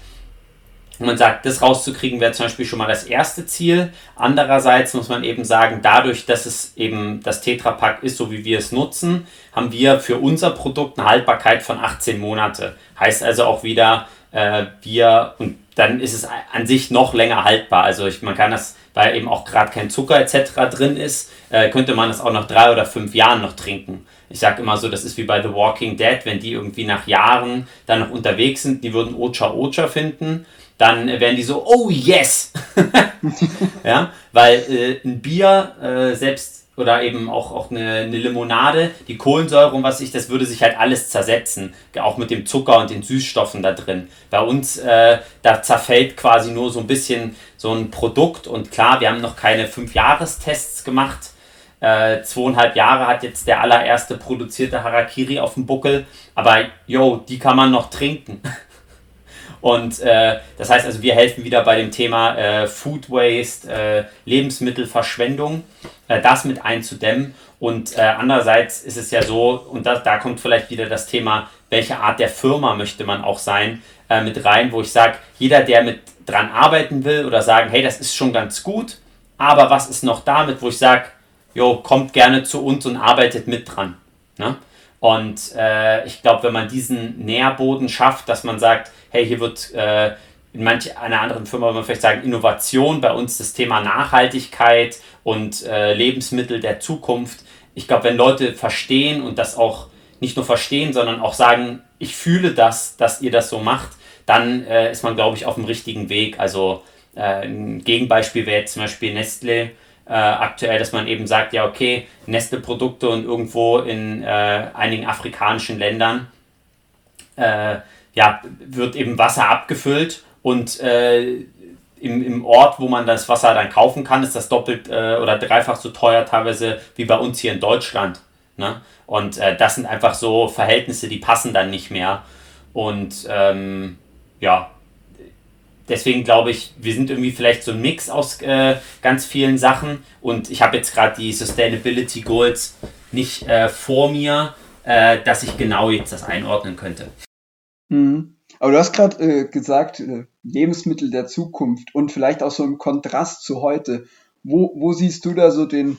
Und man sagt, das rauszukriegen wäre zum Beispiel schon mal das erste Ziel. Andererseits muss man eben sagen, dadurch, dass es eben das Tetra ist, so wie wir es nutzen, haben wir für unser Produkt eine Haltbarkeit von 18 Monate. Heißt also auch wieder, äh, wir, und dann ist es an sich noch länger haltbar. Also ich, man kann das, weil eben auch gerade kein Zucker etc. drin ist, äh, könnte man das auch nach drei oder fünf Jahren noch trinken. Ich sage immer so, das ist wie bei The Walking Dead, wenn die irgendwie nach Jahren dann noch unterwegs sind, die würden Ocha Ocha finden dann werden die so, oh yes! ja, weil äh, ein Bier, äh, selbst oder eben auch, auch eine, eine, Limonade, die Kohlensäure und was ich, das würde sich halt alles zersetzen. Auch mit dem Zucker und den Süßstoffen da drin. Bei uns, äh, da zerfällt quasi nur so ein bisschen so ein Produkt und klar, wir haben noch keine Fünf-Jahres-Tests gemacht. Äh, zweieinhalb Jahre hat jetzt der allererste produzierte Harakiri auf dem Buckel, aber yo, die kann man noch trinken. Und äh, das heißt also, wir helfen wieder bei dem Thema äh, Food Waste, äh, Lebensmittelverschwendung, äh, das mit einzudämmen. Und äh, andererseits ist es ja so, und da, da kommt vielleicht wieder das Thema, welche Art der Firma möchte man auch sein, äh, mit rein, wo ich sage, jeder, der mit dran arbeiten will oder sagen, hey, das ist schon ganz gut, aber was ist noch damit, wo ich sage, jo, kommt gerne zu uns und arbeitet mit dran. Ne? Und äh, ich glaube, wenn man diesen Nährboden schafft, dass man sagt, hey, hier wird äh, in manch einer anderen Firma würde man vielleicht sagen Innovation, bei uns das Thema Nachhaltigkeit und äh, Lebensmittel der Zukunft. Ich glaube, wenn Leute verstehen und das auch nicht nur verstehen, sondern auch sagen, ich fühle das, dass ihr das so macht, dann äh, ist man, glaube ich, auf dem richtigen Weg. Also äh, ein Gegenbeispiel wäre jetzt zum Beispiel Nestle äh, aktuell, dass man eben sagt, ja, okay, Nestle-Produkte und irgendwo in äh, einigen afrikanischen Ländern äh, ja, wird eben Wasser abgefüllt und äh, im, im Ort, wo man das Wasser dann kaufen kann, ist das doppelt äh, oder dreifach so teuer teilweise wie bei uns hier in Deutschland. Ne? Und äh, das sind einfach so Verhältnisse, die passen dann nicht mehr. Und ähm, ja, deswegen glaube ich, wir sind irgendwie vielleicht so ein Mix aus äh, ganz vielen Sachen. Und ich habe jetzt gerade die Sustainability Goals nicht äh, vor mir, äh, dass ich genau jetzt das einordnen könnte. Mhm. Aber du hast gerade äh, gesagt, äh, Lebensmittel der Zukunft und vielleicht auch so im Kontrast zu heute. Wo, wo siehst du da so den,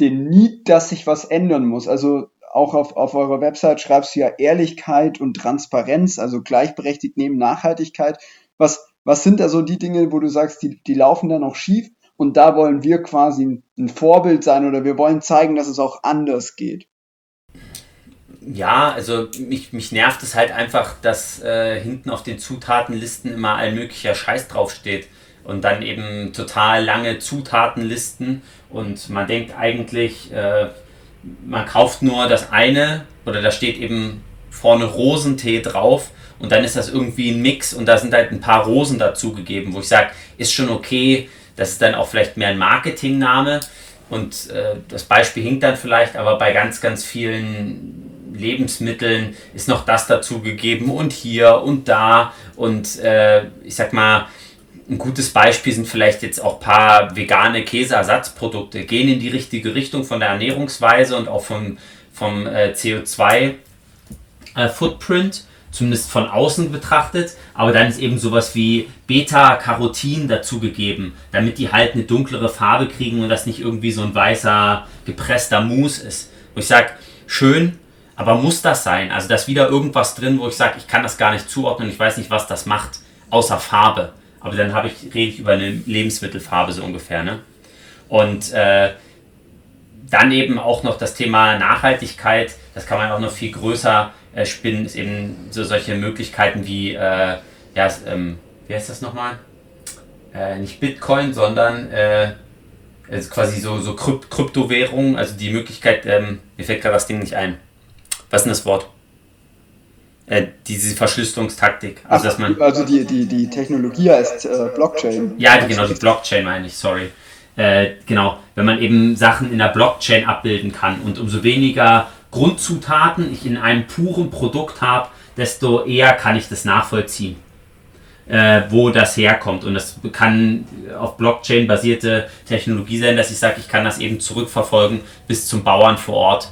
den Need, dass sich was ändern muss? Also auch auf, auf eurer Website schreibst du ja Ehrlichkeit und Transparenz, also gleichberechtigt neben Nachhaltigkeit. Was, was sind da so die Dinge, wo du sagst, die, die laufen da noch schief und da wollen wir quasi ein Vorbild sein oder wir wollen zeigen, dass es auch anders geht? Ja, also mich, mich nervt es halt einfach, dass äh, hinten auf den Zutatenlisten immer all möglicher Scheiß draufsteht und dann eben total lange Zutatenlisten und man denkt eigentlich, äh, man kauft nur das eine oder da steht eben vorne Rosentee drauf und dann ist das irgendwie ein Mix und da sind halt ein paar Rosen dazugegeben, wo ich sage, ist schon okay, das ist dann auch vielleicht mehr ein Marketingname und äh, das Beispiel hinkt dann vielleicht, aber bei ganz, ganz vielen Lebensmitteln ist noch das dazu gegeben und hier und da. Und äh, ich sag mal, ein gutes Beispiel sind vielleicht jetzt auch ein paar vegane Käseersatzprodukte, gehen in die richtige Richtung von der Ernährungsweise und auch vom, vom äh, CO2-Footprint, äh, zumindest von außen betrachtet. Aber dann ist eben sowas wie Beta-Carotin dazugegeben, damit die halt eine dunklere Farbe kriegen und das nicht irgendwie so ein weißer, gepresster Mousse ist. Und ich sage, schön, aber muss das sein? Also da ist wieder irgendwas drin, wo ich sage, ich kann das gar nicht zuordnen, ich weiß nicht, was das macht, außer Farbe. Aber dann habe ich, rede ich über eine Lebensmittelfarbe so ungefähr. Ne? Und äh, dann eben auch noch das Thema Nachhaltigkeit, das kann man auch noch viel größer äh, spinnen, ist eben so solche Möglichkeiten wie, äh, ja, ähm, wie heißt das nochmal? Äh, nicht Bitcoin, sondern äh, quasi so, so Kryptowährungen, also die Möglichkeit, ähm, mir fällt gerade das Ding nicht ein was ist denn das Wort? Äh, diese Verschlüsselungstaktik. Also, dass man, also die, die, die Technologie heißt äh, Blockchain. Ja, die, genau, die Blockchain meine ich, sorry. Äh, genau, wenn man eben Sachen in der Blockchain abbilden kann und umso weniger Grundzutaten ich in einem puren Produkt habe, desto eher kann ich das nachvollziehen, äh, wo das herkommt. Und das kann auf Blockchain basierte Technologie sein, dass ich sage, ich kann das eben zurückverfolgen bis zum Bauern vor Ort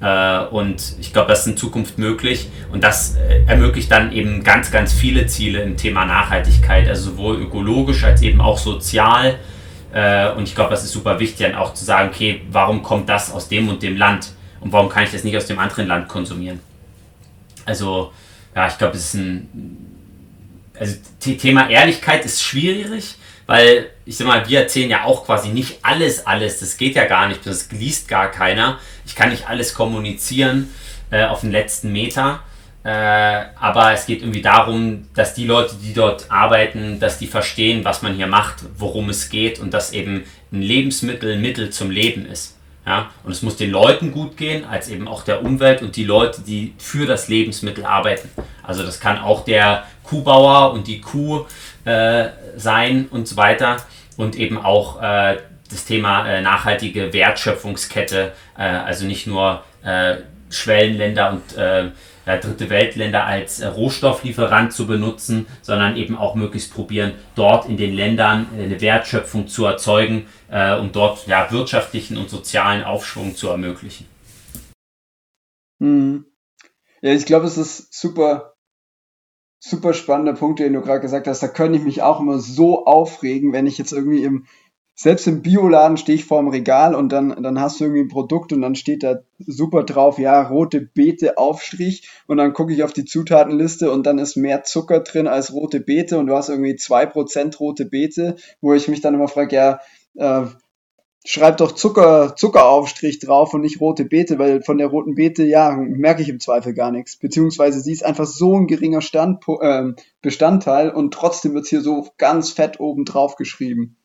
und ich glaube, das ist in Zukunft möglich. Und das äh, ermöglicht dann eben ganz, ganz viele Ziele im Thema Nachhaltigkeit, also sowohl ökologisch als eben auch sozial. Äh, und ich glaube, das ist super wichtig, dann auch zu sagen, okay, warum kommt das aus dem und dem Land? Und warum kann ich das nicht aus dem anderen Land konsumieren? Also, ja, ich glaube, es ist ein. Also, Thema Ehrlichkeit ist schwierig, weil ich sag mal, wir erzählen ja auch quasi nicht alles, alles. Das geht ja gar nicht, das liest gar keiner. Ich kann nicht alles kommunizieren äh, auf den letzten Meter. Äh, aber es geht irgendwie darum, dass die Leute, die dort arbeiten, dass die verstehen, was man hier macht, worum es geht und dass eben ein Lebensmittel ein Mittel zum Leben ist. Ja? Und es muss den Leuten gut gehen, als eben auch der Umwelt und die Leute, die für das Lebensmittel arbeiten. Also das kann auch der Kuhbauer und die Kuh äh, sein und so weiter. Und eben auch äh, das Thema äh, nachhaltige Wertschöpfungskette, äh, also nicht nur äh, Schwellenländer und äh, ja, dritte Weltländer als Rohstofflieferant zu benutzen, sondern eben auch möglichst probieren, dort in den Ländern eine Wertschöpfung zu erzeugen, um dort ja, wirtschaftlichen und sozialen Aufschwung zu ermöglichen. Hm. Ja, ich glaube, es ist super super spannender Punkt, den du gerade gesagt hast. Da könnte ich mich auch immer so aufregen, wenn ich jetzt irgendwie im, selbst im Bioladen stehe ich vor dem Regal und dann, dann hast du irgendwie ein Produkt und dann steht da super drauf, ja, rote Beete Aufstrich und dann gucke ich auf die Zutatenliste und dann ist mehr Zucker drin als rote Beete und du hast irgendwie zwei Prozent rote Beete, wo ich mich dann immer frage, ja, äh, schreib doch Zucker, Zuckeraufstrich drauf und nicht rote Beete, weil von der roten Beete, ja, merke ich im Zweifel gar nichts. Beziehungsweise sie ist einfach so ein geringer Stand, äh, Bestandteil und trotzdem wird hier so ganz fett oben drauf geschrieben.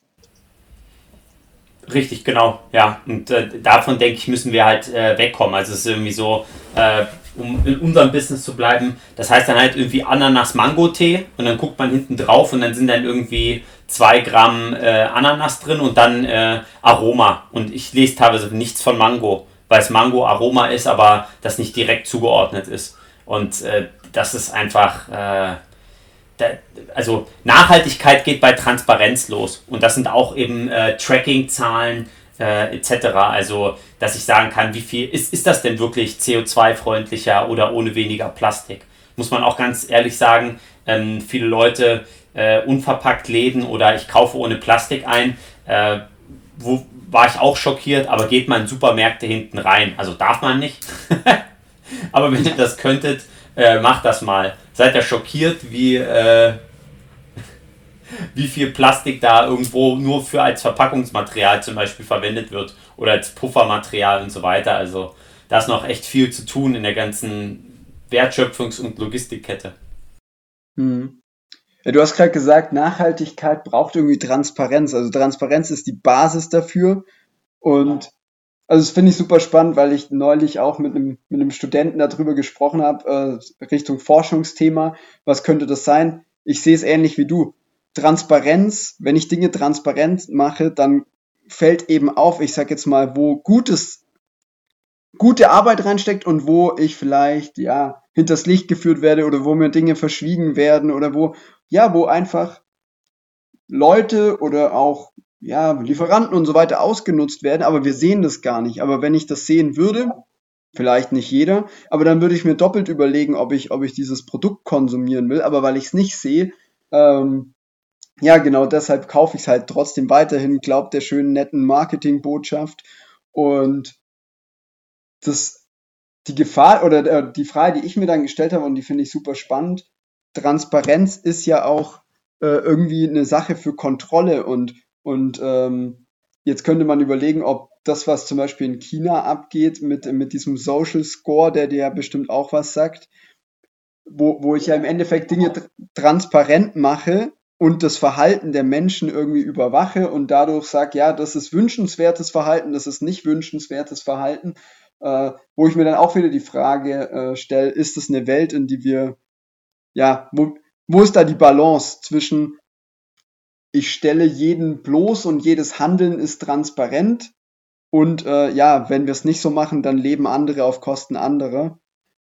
Richtig, genau, ja. Und äh, davon denke ich, müssen wir halt äh, wegkommen. Also es ist irgendwie so, äh, um in unserem Business zu bleiben, das heißt dann halt irgendwie Ananas-Mango-Tee und dann guckt man hinten drauf und dann sind dann irgendwie 2 Gramm äh, Ananas drin und dann äh, Aroma. Und ich lese teilweise nichts von Mango, weil es Mango Aroma ist, aber das nicht direkt zugeordnet ist. Und äh, das ist einfach, also Nachhaltigkeit geht bei Transparenz los. Und das sind auch eben äh, Tracking-Zahlen äh, etc. Also, dass ich sagen kann, wie viel ist, ist das denn wirklich CO2-freundlicher oder ohne weniger Plastik? Muss man auch ganz ehrlich sagen, ähm, viele Leute äh, unverpackt Läden oder ich kaufe ohne Plastik ein. Äh, wo war ich auch schockiert, aber geht mal in Supermärkte hinten rein. Also darf man nicht. aber wenn ihr das könntet, äh, macht das mal. Seid ihr schockiert, wie, äh, wie viel Plastik da irgendwo nur für als Verpackungsmaterial zum Beispiel verwendet wird oder als Puffermaterial und so weiter. Also da ist noch echt viel zu tun in der ganzen Wertschöpfungs- und Logistikkette. Hm. Ja, du hast gerade gesagt, Nachhaltigkeit braucht irgendwie Transparenz. Also Transparenz ist die Basis dafür. Und also das finde ich super spannend, weil ich neulich auch mit einem, mit einem Studenten darüber gesprochen habe, äh, Richtung Forschungsthema. Was könnte das sein? Ich sehe es ähnlich wie du. Transparenz, wenn ich Dinge transparent mache, dann fällt eben auf, ich sag jetzt mal, wo gutes, gute Arbeit reinsteckt und wo ich vielleicht, ja, hinters Licht geführt werde oder wo mir Dinge verschwiegen werden oder wo, ja, wo einfach Leute oder auch ja, Lieferanten und so weiter ausgenutzt werden, aber wir sehen das gar nicht. Aber wenn ich das sehen würde, vielleicht nicht jeder, aber dann würde ich mir doppelt überlegen, ob ich, ob ich dieses Produkt konsumieren will. Aber weil ich es nicht sehe, ähm, ja, genau deshalb kaufe ich es halt trotzdem weiterhin, glaubt der schönen, netten Marketingbotschaft. Und das, die Gefahr oder äh, die Frage, die ich mir dann gestellt habe und die finde ich super spannend, Transparenz ist ja auch äh, irgendwie eine Sache für Kontrolle und, und ähm, jetzt könnte man überlegen, ob das, was zum Beispiel in China abgeht mit, mit diesem Social Score, der dir ja bestimmt auch was sagt, wo, wo ich ja im Endeffekt Dinge tr transparent mache und das Verhalten der Menschen irgendwie überwache und dadurch sage, ja, das ist wünschenswertes Verhalten, das ist nicht wünschenswertes Verhalten, äh, wo ich mir dann auch wieder die Frage äh, stelle, ist es eine Welt, in die wir ja, wo, wo ist da die Balance zwischen ich stelle jeden bloß und jedes Handeln ist transparent und äh, ja, wenn wir es nicht so machen, dann leben andere auf Kosten anderer,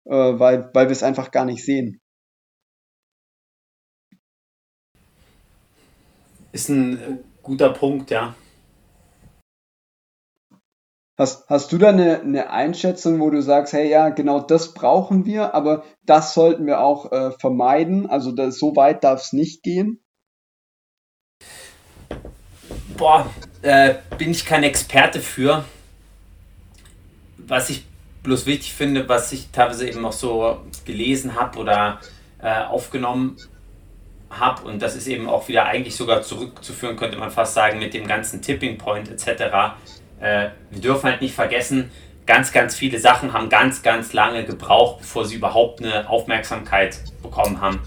äh, weil, weil wir es einfach gar nicht sehen. Ist ein äh, guter Punkt, ja. Hast, hast du da eine, eine Einschätzung, wo du sagst, hey, ja, genau das brauchen wir, aber das sollten wir auch äh, vermeiden? Also das, so weit darf es nicht gehen? Boah, äh, bin ich kein Experte für. Was ich bloß wichtig finde, was ich teilweise eben auch so gelesen habe oder äh, aufgenommen habe, und das ist eben auch wieder eigentlich sogar zurückzuführen, könnte man fast sagen, mit dem ganzen Tipping Point etc äh, wir dürfen halt nicht vergessen, ganz, ganz viele Sachen haben ganz, ganz lange gebraucht, bevor sie überhaupt eine Aufmerksamkeit bekommen haben.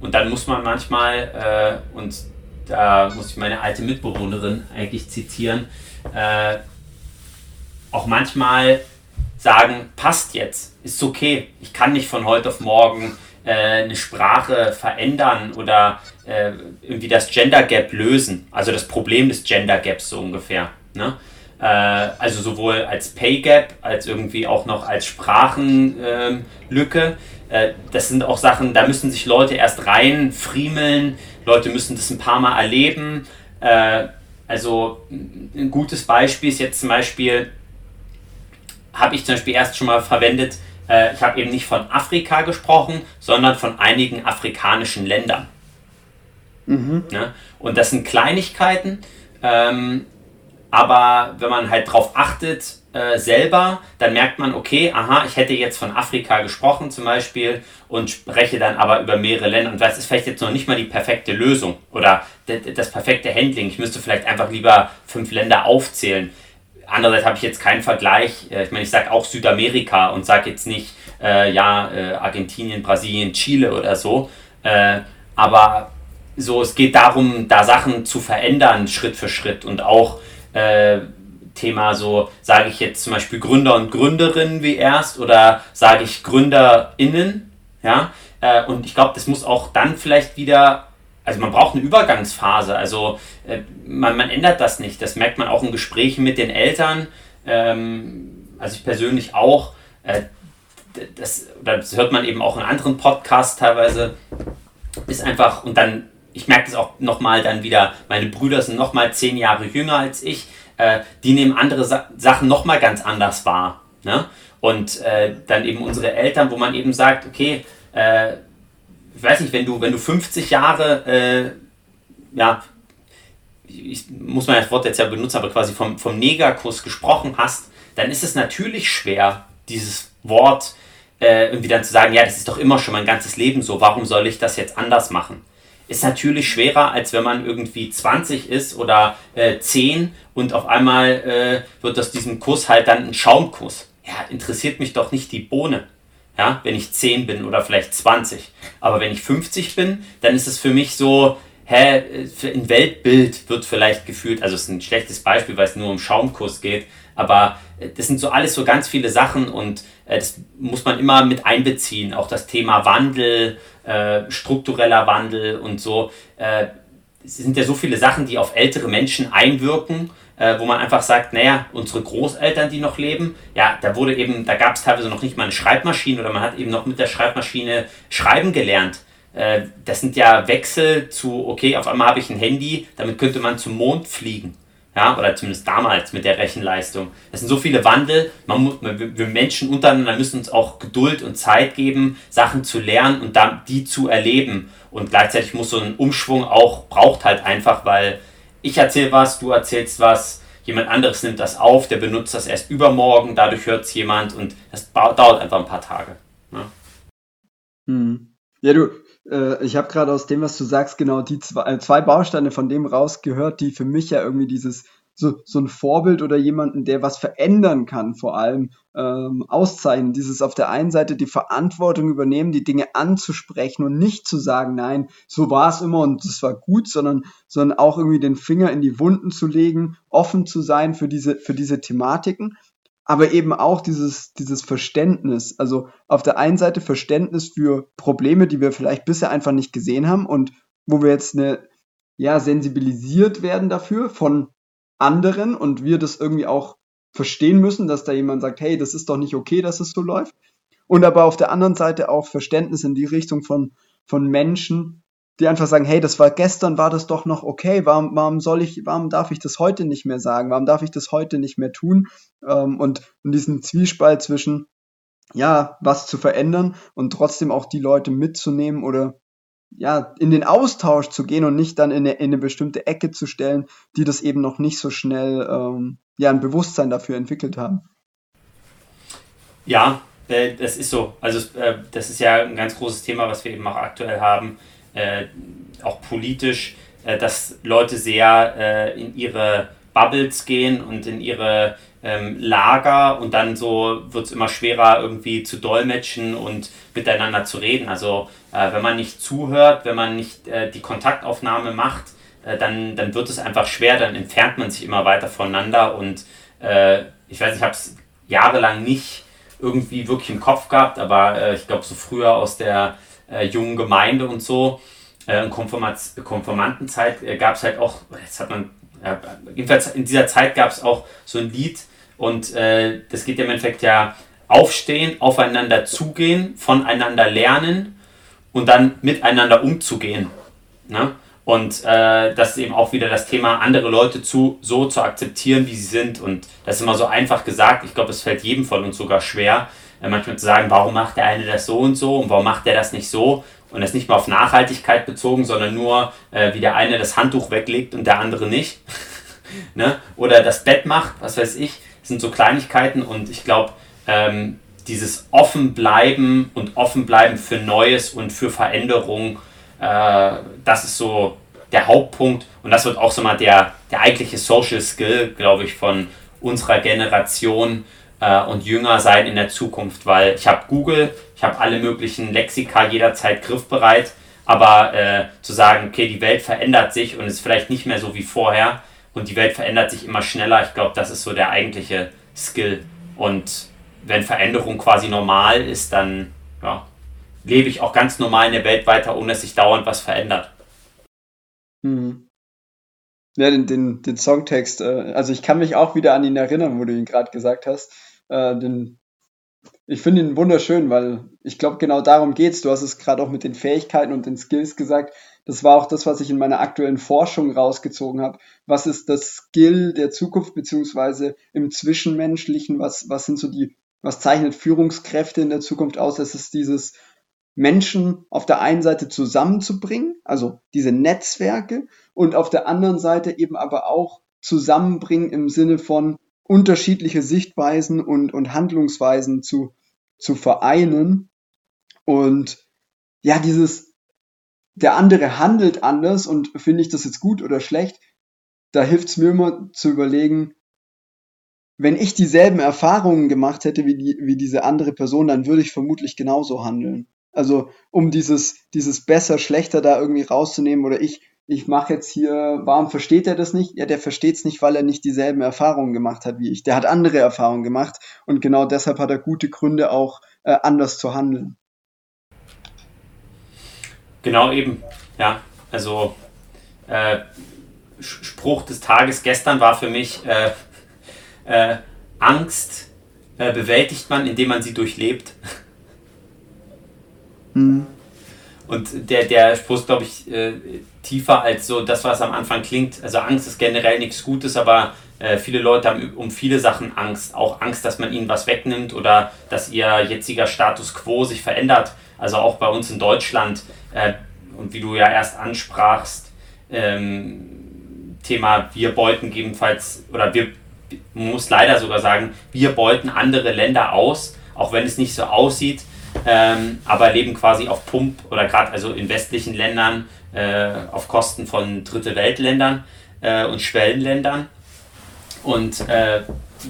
Und dann muss man manchmal, äh, und da muss ich meine alte Mitbewohnerin eigentlich zitieren, äh, auch manchmal sagen, passt jetzt, ist okay, ich kann nicht von heute auf morgen äh, eine Sprache verändern oder äh, irgendwie das Gender Gap lösen, also das Problem des Gender Gaps so ungefähr. Ne? Äh, also sowohl als Pay Gap als irgendwie auch noch als Sprachenlücke. Äh, das sind auch Sachen, da müssen sich Leute erst rein friemeln, Leute müssen das ein paar Mal erleben. Äh, also ein gutes Beispiel ist jetzt zum Beispiel, habe ich zum Beispiel erst schon mal verwendet, äh, ich habe eben nicht von Afrika gesprochen, sondern von einigen afrikanischen Ländern. Mhm. Ja? Und das sind Kleinigkeiten, ähm, aber wenn man halt drauf achtet, äh, selber, dann merkt man, okay, aha, ich hätte jetzt von Afrika gesprochen zum Beispiel und spreche dann aber über mehrere Länder. Und das ist vielleicht jetzt noch nicht mal die perfekte Lösung oder das perfekte Handling. Ich müsste vielleicht einfach lieber fünf Länder aufzählen. Andererseits habe ich jetzt keinen Vergleich. Äh, ich meine, ich sage auch Südamerika und sage jetzt nicht, äh, ja, äh, Argentinien, Brasilien, Chile oder so. Äh, aber so, es geht darum, da Sachen zu verändern, Schritt für Schritt und auch äh, Thema so, sage ich jetzt zum Beispiel Gründer und Gründerinnen wie erst oder sage ich GründerInnen, ja, äh, und ich glaube, das muss auch dann vielleicht wieder, also man braucht eine Übergangsphase, also äh, man, man ändert das nicht, das merkt man auch in Gesprächen mit den Eltern, ähm, also ich persönlich auch, äh, das, das hört man eben auch in anderen Podcasts teilweise, ist einfach, und dann ich merke das auch nochmal dann wieder, meine Brüder sind nochmal zehn Jahre jünger als ich, äh, die nehmen andere Sa Sachen nochmal ganz anders wahr. Ne? Und äh, dann eben unsere Eltern, wo man eben sagt, okay, äh, ich weiß nicht, wenn du, wenn du 50 Jahre, äh, ja, ich muss man das Wort jetzt ja benutzen, aber quasi vom, vom Negerkuss gesprochen hast, dann ist es natürlich schwer, dieses Wort äh, irgendwie dann zu sagen, ja, das ist doch immer schon mein ganzes Leben so, warum soll ich das jetzt anders machen? Ist natürlich schwerer, als wenn man irgendwie 20 ist oder äh, 10 und auf einmal äh, wird aus diesem Kuss halt dann ein Schaumkuss. Ja, interessiert mich doch nicht die Bohne. Ja, wenn ich 10 bin oder vielleicht 20. Aber wenn ich 50 bin, dann ist es für mich so, hä, ein Weltbild wird vielleicht gefühlt, also es ist ein schlechtes Beispiel, weil es nur um Schaumkuss geht, aber äh, das sind so alles so ganz viele Sachen und äh, das muss man immer mit einbeziehen. Auch das Thema Wandel, äh, struktureller Wandel und so. Äh, es sind ja so viele Sachen, die auf ältere Menschen einwirken, äh, wo man einfach sagt, naja, unsere Großeltern, die noch leben, ja, da wurde eben, da gab es teilweise noch nicht mal eine Schreibmaschine oder man hat eben noch mit der Schreibmaschine schreiben gelernt. Äh, das sind ja Wechsel zu, okay, auf einmal habe ich ein Handy, damit könnte man zum Mond fliegen. Ja, oder zumindest damals mit der Rechenleistung. Es sind so viele Wandel. Man muss, wir Menschen untereinander müssen uns auch Geduld und Zeit geben, Sachen zu lernen und dann die zu erleben. Und gleichzeitig muss so ein Umschwung auch, braucht halt einfach, weil ich erzähle was, du erzählst was, jemand anderes nimmt das auf, der benutzt das erst übermorgen, dadurch hört es jemand und das dauert einfach ein paar Tage. Ne? Hm. Ja, du, äh, ich habe gerade aus dem, was du sagst, genau die zwei, äh, zwei Bausteine von dem rausgehört, die für mich ja irgendwie dieses so, so ein Vorbild oder jemanden, der was verändern kann, vor allem ähm, auszeichnen. Dieses auf der einen Seite die Verantwortung übernehmen, die Dinge anzusprechen und nicht zu sagen, nein, so war es immer und das war gut, sondern, sondern auch irgendwie den Finger in die Wunden zu legen, offen zu sein für diese, für diese Thematiken aber eben auch dieses, dieses Verständnis. Also auf der einen Seite Verständnis für Probleme, die wir vielleicht bisher einfach nicht gesehen haben und wo wir jetzt eine, ja, sensibilisiert werden dafür von anderen und wir das irgendwie auch verstehen müssen, dass da jemand sagt, hey, das ist doch nicht okay, dass es so läuft. Und aber auf der anderen Seite auch Verständnis in die Richtung von, von Menschen, die einfach sagen, hey, das war gestern, war das doch noch okay, warum, warum soll ich, warum darf ich das heute nicht mehr sagen, warum darf ich das heute nicht mehr tun? Ähm, und, und diesen Zwiespalt zwischen, ja, was zu verändern und trotzdem auch die Leute mitzunehmen oder ja, in den Austausch zu gehen und nicht dann in eine, in eine bestimmte Ecke zu stellen, die das eben noch nicht so schnell ähm, ja, ein Bewusstsein dafür entwickelt haben. Ja, äh, das ist so. Also äh, das ist ja ein ganz großes Thema, was wir eben auch aktuell haben, äh, auch politisch, äh, dass Leute sehr äh, in ihre Bubbles gehen und in ihre ähm, Lager und dann so wird es immer schwerer irgendwie zu dolmetschen und miteinander zu reden. Also äh, wenn man nicht zuhört, wenn man nicht die Kontaktaufnahme macht, dann, dann wird es einfach schwer, dann entfernt man sich immer weiter voneinander und ich weiß, ich habe es jahrelang nicht irgendwie wirklich im Kopf gehabt, aber äh, ich glaube, so früher aus der äh, jungen Gemeinde und so, äh, in Konformat Konformantenzeit äh, gab es halt auch, jetzt hat man, jedenfalls in dieser Zeit gab es auch so ein Lied und äh, das geht im Endeffekt ja aufstehen, aufeinander zugehen, voneinander lernen und dann miteinander umzugehen. Ne? Und äh, das ist eben auch wieder das Thema, andere Leute zu, so zu akzeptieren, wie sie sind. Und das ist immer so einfach gesagt. Ich glaube, es fällt jedem von uns sogar schwer, manchmal zu sagen, warum macht der eine das so und so und warum macht der das nicht so. Und das nicht mal auf Nachhaltigkeit bezogen, sondern nur, äh, wie der eine das Handtuch weglegt und der andere nicht. ne? Oder das Bett macht, was weiß ich. Das sind so Kleinigkeiten. Und ich glaube, ähm, dieses Offenbleiben und Offenbleiben für Neues und für Veränderung, äh, das ist so der Hauptpunkt und das wird auch so mal der, der eigentliche Social Skill, glaube ich, von unserer Generation äh, und jünger sein in der Zukunft, weil ich habe Google, ich habe alle möglichen Lexika jederzeit griffbereit, aber äh, zu sagen, okay, die Welt verändert sich und ist vielleicht nicht mehr so wie vorher und die Welt verändert sich immer schneller, ich glaube, das ist so der eigentliche Skill und wenn Veränderung quasi normal ist, dann ja, lebe ich auch ganz normal in der Welt weiter, ohne dass sich dauernd was verändert. Hm. Ja, den, den, den Songtext, äh, also ich kann mich auch wieder an ihn erinnern, wo du ihn gerade gesagt hast. Äh, den, ich finde ihn wunderschön, weil ich glaube, genau darum geht's. Du hast es gerade auch mit den Fähigkeiten und den Skills gesagt. Das war auch das, was ich in meiner aktuellen Forschung rausgezogen habe. Was ist das Skill der Zukunft, beziehungsweise im Zwischenmenschlichen? Was, was sind so die, was zeichnet Führungskräfte in der Zukunft aus? Es ist dieses Menschen auf der einen Seite zusammenzubringen, also diese Netzwerke, und auf der anderen Seite eben aber auch zusammenbringen im Sinne von unterschiedliche Sichtweisen und, und Handlungsweisen zu, zu vereinen. Und ja, dieses, der andere handelt anders und finde ich das jetzt gut oder schlecht, da hilft es mir immer zu überlegen, wenn ich dieselben Erfahrungen gemacht hätte wie, die, wie diese andere Person, dann würde ich vermutlich genauso handeln. Also um dieses, dieses besser, schlechter da irgendwie rauszunehmen oder ich, ich mache jetzt hier, warum versteht er das nicht? Ja, der versteht es nicht, weil er nicht dieselben Erfahrungen gemacht hat wie ich. Der hat andere Erfahrungen gemacht und genau deshalb hat er gute Gründe auch äh, anders zu handeln. Genau eben, ja. Also äh, Spruch des Tages gestern war für mich äh, äh Angst äh, bewältigt man, indem man sie durchlebt. Mhm. Und der, der Spruch ist, glaube ich, äh, tiefer als so das, was am Anfang klingt. Also Angst ist generell nichts Gutes, aber äh, viele Leute haben um viele Sachen Angst. Auch Angst, dass man ihnen was wegnimmt oder dass ihr jetziger Status quo sich verändert. Also auch bei uns in Deutschland. Äh, und wie du ja erst ansprachst, ähm, Thema wir beuten gegebenenfalls, oder wir, man muss leider sogar sagen, wir beuten andere Länder aus, auch wenn es nicht so aussieht ähm, aber leben quasi auf Pump oder gerade also in westlichen Ländern äh, auf Kosten von Dritte Weltländern äh, und Schwellenländern. Und äh,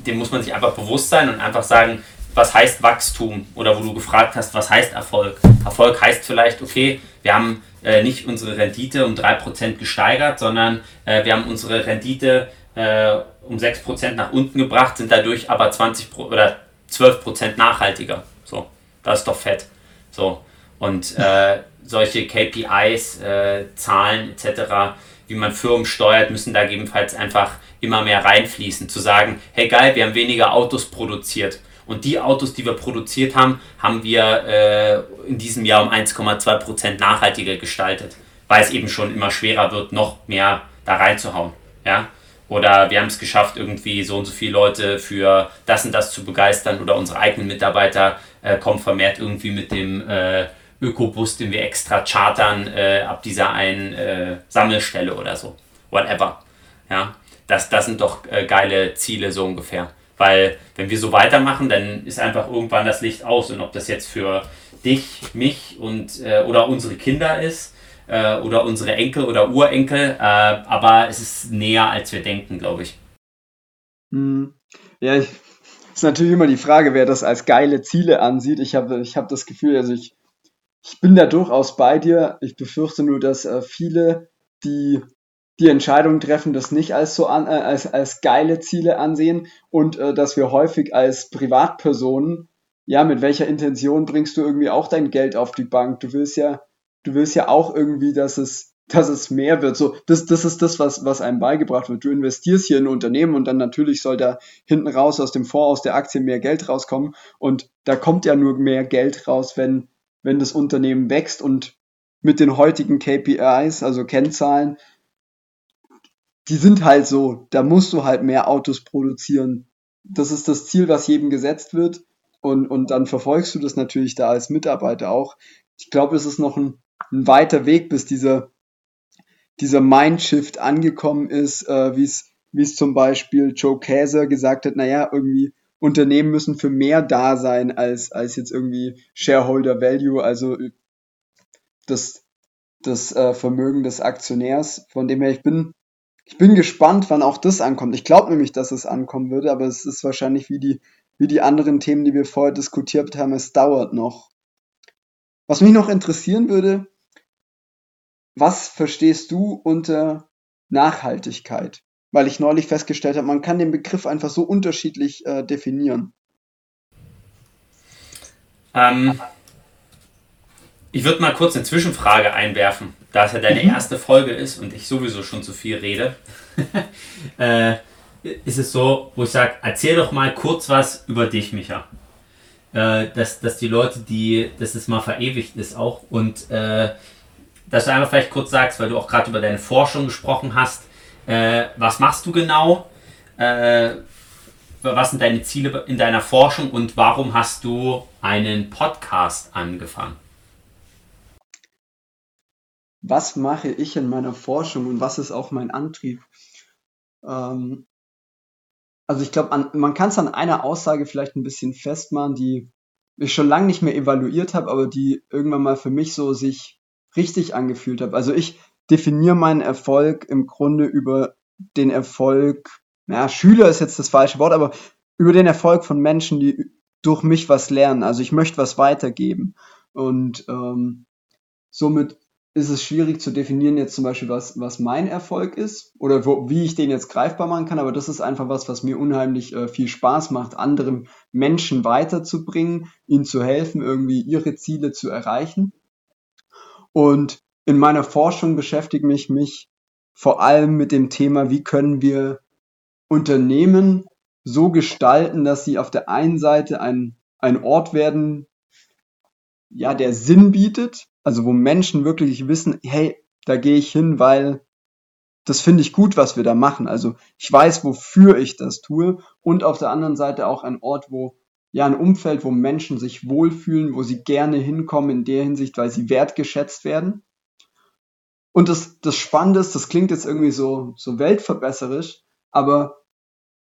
dem muss man sich einfach bewusst sein und einfach sagen, was heißt Wachstum? Oder wo du gefragt hast, was heißt Erfolg? Erfolg heißt vielleicht, okay, wir haben äh, nicht unsere Rendite um 3% gesteigert, sondern äh, wir haben unsere Rendite äh, um 6% nach unten gebracht, sind dadurch aber 20 oder 12% nachhaltiger. So das ist doch fett. So. Und äh, solche KPIs, äh, Zahlen etc., wie man Firmen steuert, müssen da gegebenenfalls einfach immer mehr reinfließen. Zu sagen, hey geil, wir haben weniger Autos produziert. Und die Autos, die wir produziert haben, haben wir äh, in diesem Jahr um 1,2% nachhaltiger gestaltet. weil es eben schon immer schwerer wird, noch mehr da reinzuhauen. Ja? Oder wir haben es geschafft, irgendwie so und so viele Leute für das und das zu begeistern oder unsere eigenen Mitarbeiter äh, kommen vermehrt irgendwie mit dem äh, Ökobus, den wir extra chartern, äh, ab dieser einen äh, Sammelstelle oder so. Whatever. Ja, das, das sind doch äh, geile Ziele so ungefähr. Weil wenn wir so weitermachen, dann ist einfach irgendwann das Licht aus. Und ob das jetzt für dich, mich und äh, oder unsere Kinder ist, oder unsere Enkel oder Urenkel, aber es ist näher, als wir denken, glaube ich. Hm. Ja, ich, ist natürlich immer die Frage, wer das als geile Ziele ansieht. Ich habe ich hab das Gefühl, also ich, ich bin da durchaus bei dir. Ich befürchte nur, dass äh, viele, die die Entscheidung treffen, das nicht als so an, äh, als, als geile Ziele ansehen und äh, dass wir häufig als Privatpersonen, ja, mit welcher Intention bringst du irgendwie auch dein Geld auf die Bank? Du willst ja du willst ja auch irgendwie, dass es, dass es mehr wird. So, das, das ist das, was, was einem beigebracht wird. Du investierst hier in ein Unternehmen und dann natürlich soll da hinten raus aus dem Fonds, aus der Aktie mehr Geld rauskommen. Und da kommt ja nur mehr Geld raus, wenn, wenn das Unternehmen wächst und mit den heutigen KPIs, also Kennzahlen, die sind halt so, da musst du halt mehr Autos produzieren. Das ist das Ziel, was jedem gesetzt wird. Und, und dann verfolgst du das natürlich da als Mitarbeiter auch. Ich glaube, es ist noch ein, ein weiter Weg, bis dieser, dieser Mindshift angekommen ist, äh, wie es wie es zum Beispiel Joe Käser gesagt hat, naja, irgendwie Unternehmen müssen für mehr da sein als, als jetzt irgendwie Shareholder Value, also das, das äh, Vermögen des Aktionärs. Von dem her, ich bin, ich bin gespannt, wann auch das ankommt. Ich glaube nämlich, dass es ankommen würde, aber es ist wahrscheinlich wie die, wie die anderen Themen, die wir vorher diskutiert haben, es dauert noch. Was mich noch interessieren würde, was verstehst du unter Nachhaltigkeit? Weil ich neulich festgestellt habe, man kann den Begriff einfach so unterschiedlich äh, definieren. Ähm, ich würde mal kurz eine Zwischenfrage einwerfen, da es ja deine mhm. erste Folge ist und ich sowieso schon zu viel rede. äh, ist es so, wo ich sage, erzähl doch mal kurz was über dich, Micha äh, dass, dass die Leute, die, dass es mal verewigt ist auch und äh, dass du einfach vielleicht kurz sagst, weil du auch gerade über deine Forschung gesprochen hast, äh, was machst du genau, äh, was sind deine Ziele in deiner Forschung und warum hast du einen Podcast angefangen? Was mache ich in meiner Forschung und was ist auch mein Antrieb? Ähm, also ich glaube, man kann es an einer Aussage vielleicht ein bisschen festmachen, die ich schon lange nicht mehr evaluiert habe, aber die irgendwann mal für mich so sich richtig angefühlt habe. Also ich definiere meinen Erfolg im Grunde über den Erfolg, naja, Schüler ist jetzt das falsche Wort, aber über den Erfolg von Menschen, die durch mich was lernen. Also ich möchte was weitergeben. Und ähm, somit ist es schwierig zu definieren jetzt zum Beispiel, was, was mein Erfolg ist oder wo, wie ich den jetzt greifbar machen kann, aber das ist einfach was, was mir unheimlich äh, viel Spaß macht, anderen Menschen weiterzubringen, ihnen zu helfen, irgendwie ihre Ziele zu erreichen. Und in meiner Forschung beschäftige ich mich vor allem mit dem Thema, wie können wir Unternehmen so gestalten, dass sie auf der einen Seite ein, ein Ort werden, ja, der Sinn bietet, also wo Menschen wirklich wissen, hey, da gehe ich hin, weil das finde ich gut, was wir da machen. Also ich weiß, wofür ich das tue. Und auf der anderen Seite auch ein Ort, wo, ja, ein Umfeld, wo Menschen sich wohlfühlen, wo sie gerne hinkommen in der Hinsicht, weil sie wertgeschätzt werden. Und das, das Spannende ist, das klingt jetzt irgendwie so, so weltverbesserisch, aber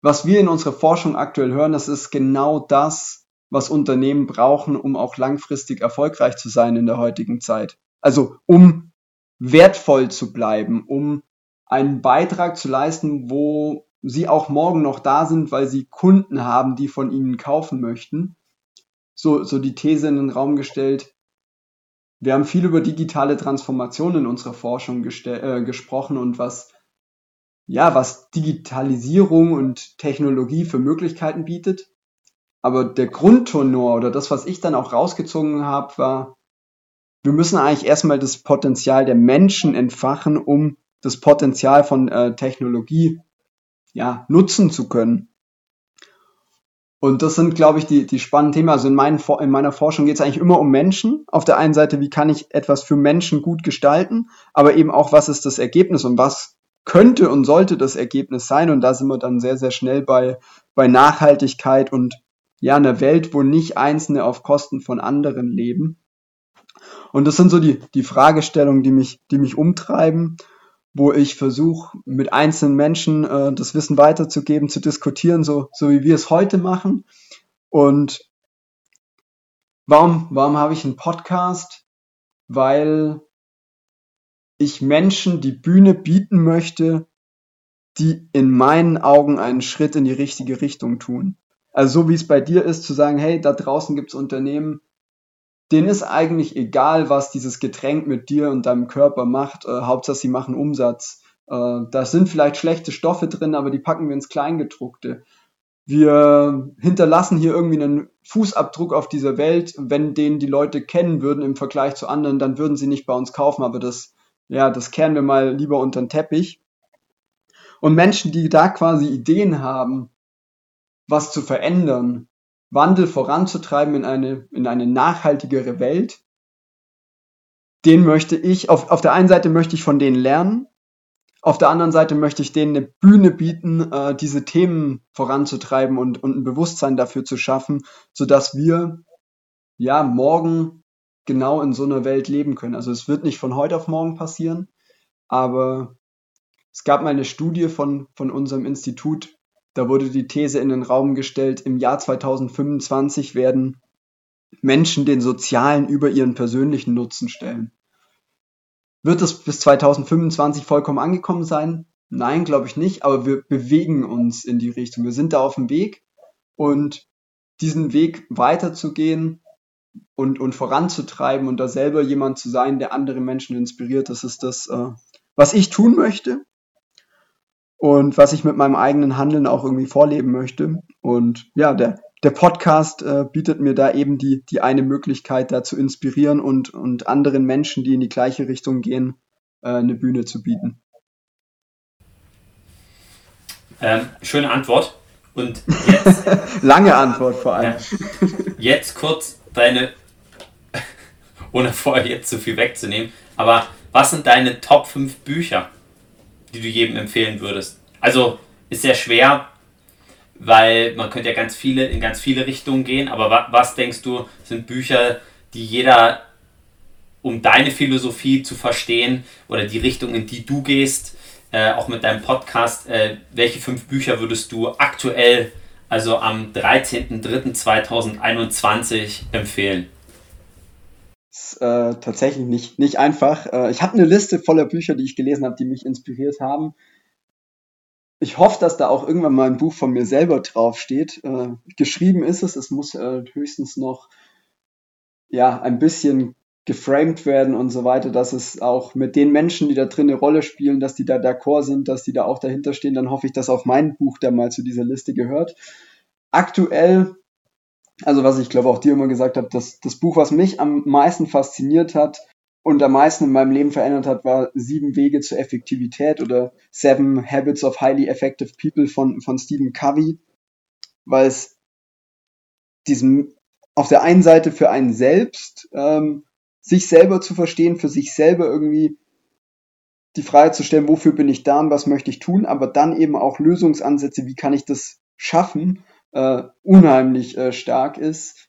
was wir in unserer Forschung aktuell hören, das ist genau das, was Unternehmen brauchen, um auch langfristig erfolgreich zu sein in der heutigen Zeit. Also um wertvoll zu bleiben, um einen Beitrag zu leisten, wo sie auch morgen noch da sind, weil sie Kunden haben, die von ihnen kaufen möchten. So, so die These in den Raum gestellt. Wir haben viel über digitale Transformation in unserer Forschung äh, gesprochen und was, ja, was Digitalisierung und Technologie für Möglichkeiten bietet. Aber der Grundtonor oder das, was ich dann auch rausgezogen habe, war, wir müssen eigentlich erstmal das Potenzial der Menschen entfachen, um das Potenzial von äh, Technologie ja, nutzen zu können. Und das sind, glaube ich, die, die spannenden Themen. Also in, meinen, in meiner Forschung geht es eigentlich immer um Menschen. Auf der einen Seite, wie kann ich etwas für Menschen gut gestalten, aber eben auch, was ist das Ergebnis und was könnte und sollte das Ergebnis sein. Und da sind wir dann sehr, sehr schnell bei, bei Nachhaltigkeit und ja, einer Welt, wo nicht Einzelne auf Kosten von anderen leben. Und das sind so die, die Fragestellungen, die mich, die mich umtreiben, wo ich versuche, mit einzelnen Menschen äh, das Wissen weiterzugeben, zu diskutieren, so, so wie wir es heute machen. Und warum, warum habe ich einen Podcast? Weil ich Menschen die Bühne bieten möchte, die in meinen Augen einen Schritt in die richtige Richtung tun. Also so wie es bei dir ist, zu sagen, hey, da draußen gibt es Unternehmen, denen ist eigentlich egal, was dieses Getränk mit dir und deinem Körper macht. Äh, Hauptsache, sie machen Umsatz. Äh, da sind vielleicht schlechte Stoffe drin, aber die packen wir ins Kleingedruckte. Wir hinterlassen hier irgendwie einen Fußabdruck auf dieser Welt. Wenn den die Leute kennen würden im Vergleich zu anderen, dann würden sie nicht bei uns kaufen, aber das, ja, das kehren wir mal lieber unter den Teppich. Und Menschen, die da quasi Ideen haben, was zu verändern, Wandel voranzutreiben in eine, in eine nachhaltigere Welt, den möchte ich, auf, auf der einen Seite möchte ich von denen lernen, auf der anderen Seite möchte ich denen eine Bühne bieten, äh, diese Themen voranzutreiben und, und ein Bewusstsein dafür zu schaffen, sodass wir ja morgen genau in so einer Welt leben können. Also es wird nicht von heute auf morgen passieren, aber es gab mal eine Studie von, von unserem Institut, da wurde die These in den Raum gestellt, im Jahr 2025 werden Menschen den sozialen über ihren persönlichen Nutzen stellen. Wird es bis 2025 vollkommen angekommen sein? Nein, glaube ich nicht, aber wir bewegen uns in die Richtung. Wir sind da auf dem Weg und diesen Weg weiterzugehen und, und voranzutreiben und da selber jemand zu sein, der andere Menschen inspiriert, das ist das, äh, was ich tun möchte und was ich mit meinem eigenen Handeln auch irgendwie vorleben möchte. Und ja, der, der Podcast äh, bietet mir da eben die, die eine Möglichkeit, da zu inspirieren und, und anderen Menschen, die in die gleiche Richtung gehen, äh, eine Bühne zu bieten. Ähm, schöne Antwort. Und jetzt. Lange Antwort vor allem. Ja, jetzt kurz deine, ohne vorher jetzt zu viel wegzunehmen, aber was sind deine Top 5 Bücher? Die du jedem empfehlen würdest? Also ist sehr schwer, weil man könnte ja ganz viele in ganz viele Richtungen gehen, aber wa was denkst du, sind Bücher, die jeder, um deine Philosophie zu verstehen oder die Richtung, in die du gehst, äh, auch mit deinem Podcast, äh, welche fünf Bücher würdest du aktuell, also am 13.03.2021 empfehlen? Ist äh, tatsächlich nicht, nicht einfach. Äh, ich habe eine Liste voller Bücher, die ich gelesen habe, die mich inspiriert haben. Ich hoffe, dass da auch irgendwann mal ein Buch von mir selber draufsteht. Äh, geschrieben ist es, es muss äh, höchstens noch ja, ein bisschen geframed werden und so weiter, dass es auch mit den Menschen, die da drin eine Rolle spielen, dass die da d'accord sind, dass die da auch dahinter stehen, dann hoffe ich, dass auch mein Buch da mal zu dieser Liste gehört. Aktuell also was ich glaube auch dir immer gesagt habe, dass das Buch, was mich am meisten fasziniert hat und am meisten in meinem Leben verändert hat, war Sieben Wege zur Effektivität oder Seven Habits of Highly Effective People von, von Stephen Covey, weil es diesem auf der einen Seite für einen selbst, ähm, sich selber zu verstehen, für sich selber irgendwie die Frage zu stellen, wofür bin ich da und was möchte ich tun, aber dann eben auch Lösungsansätze, wie kann ich das schaffen äh, unheimlich äh, stark ist.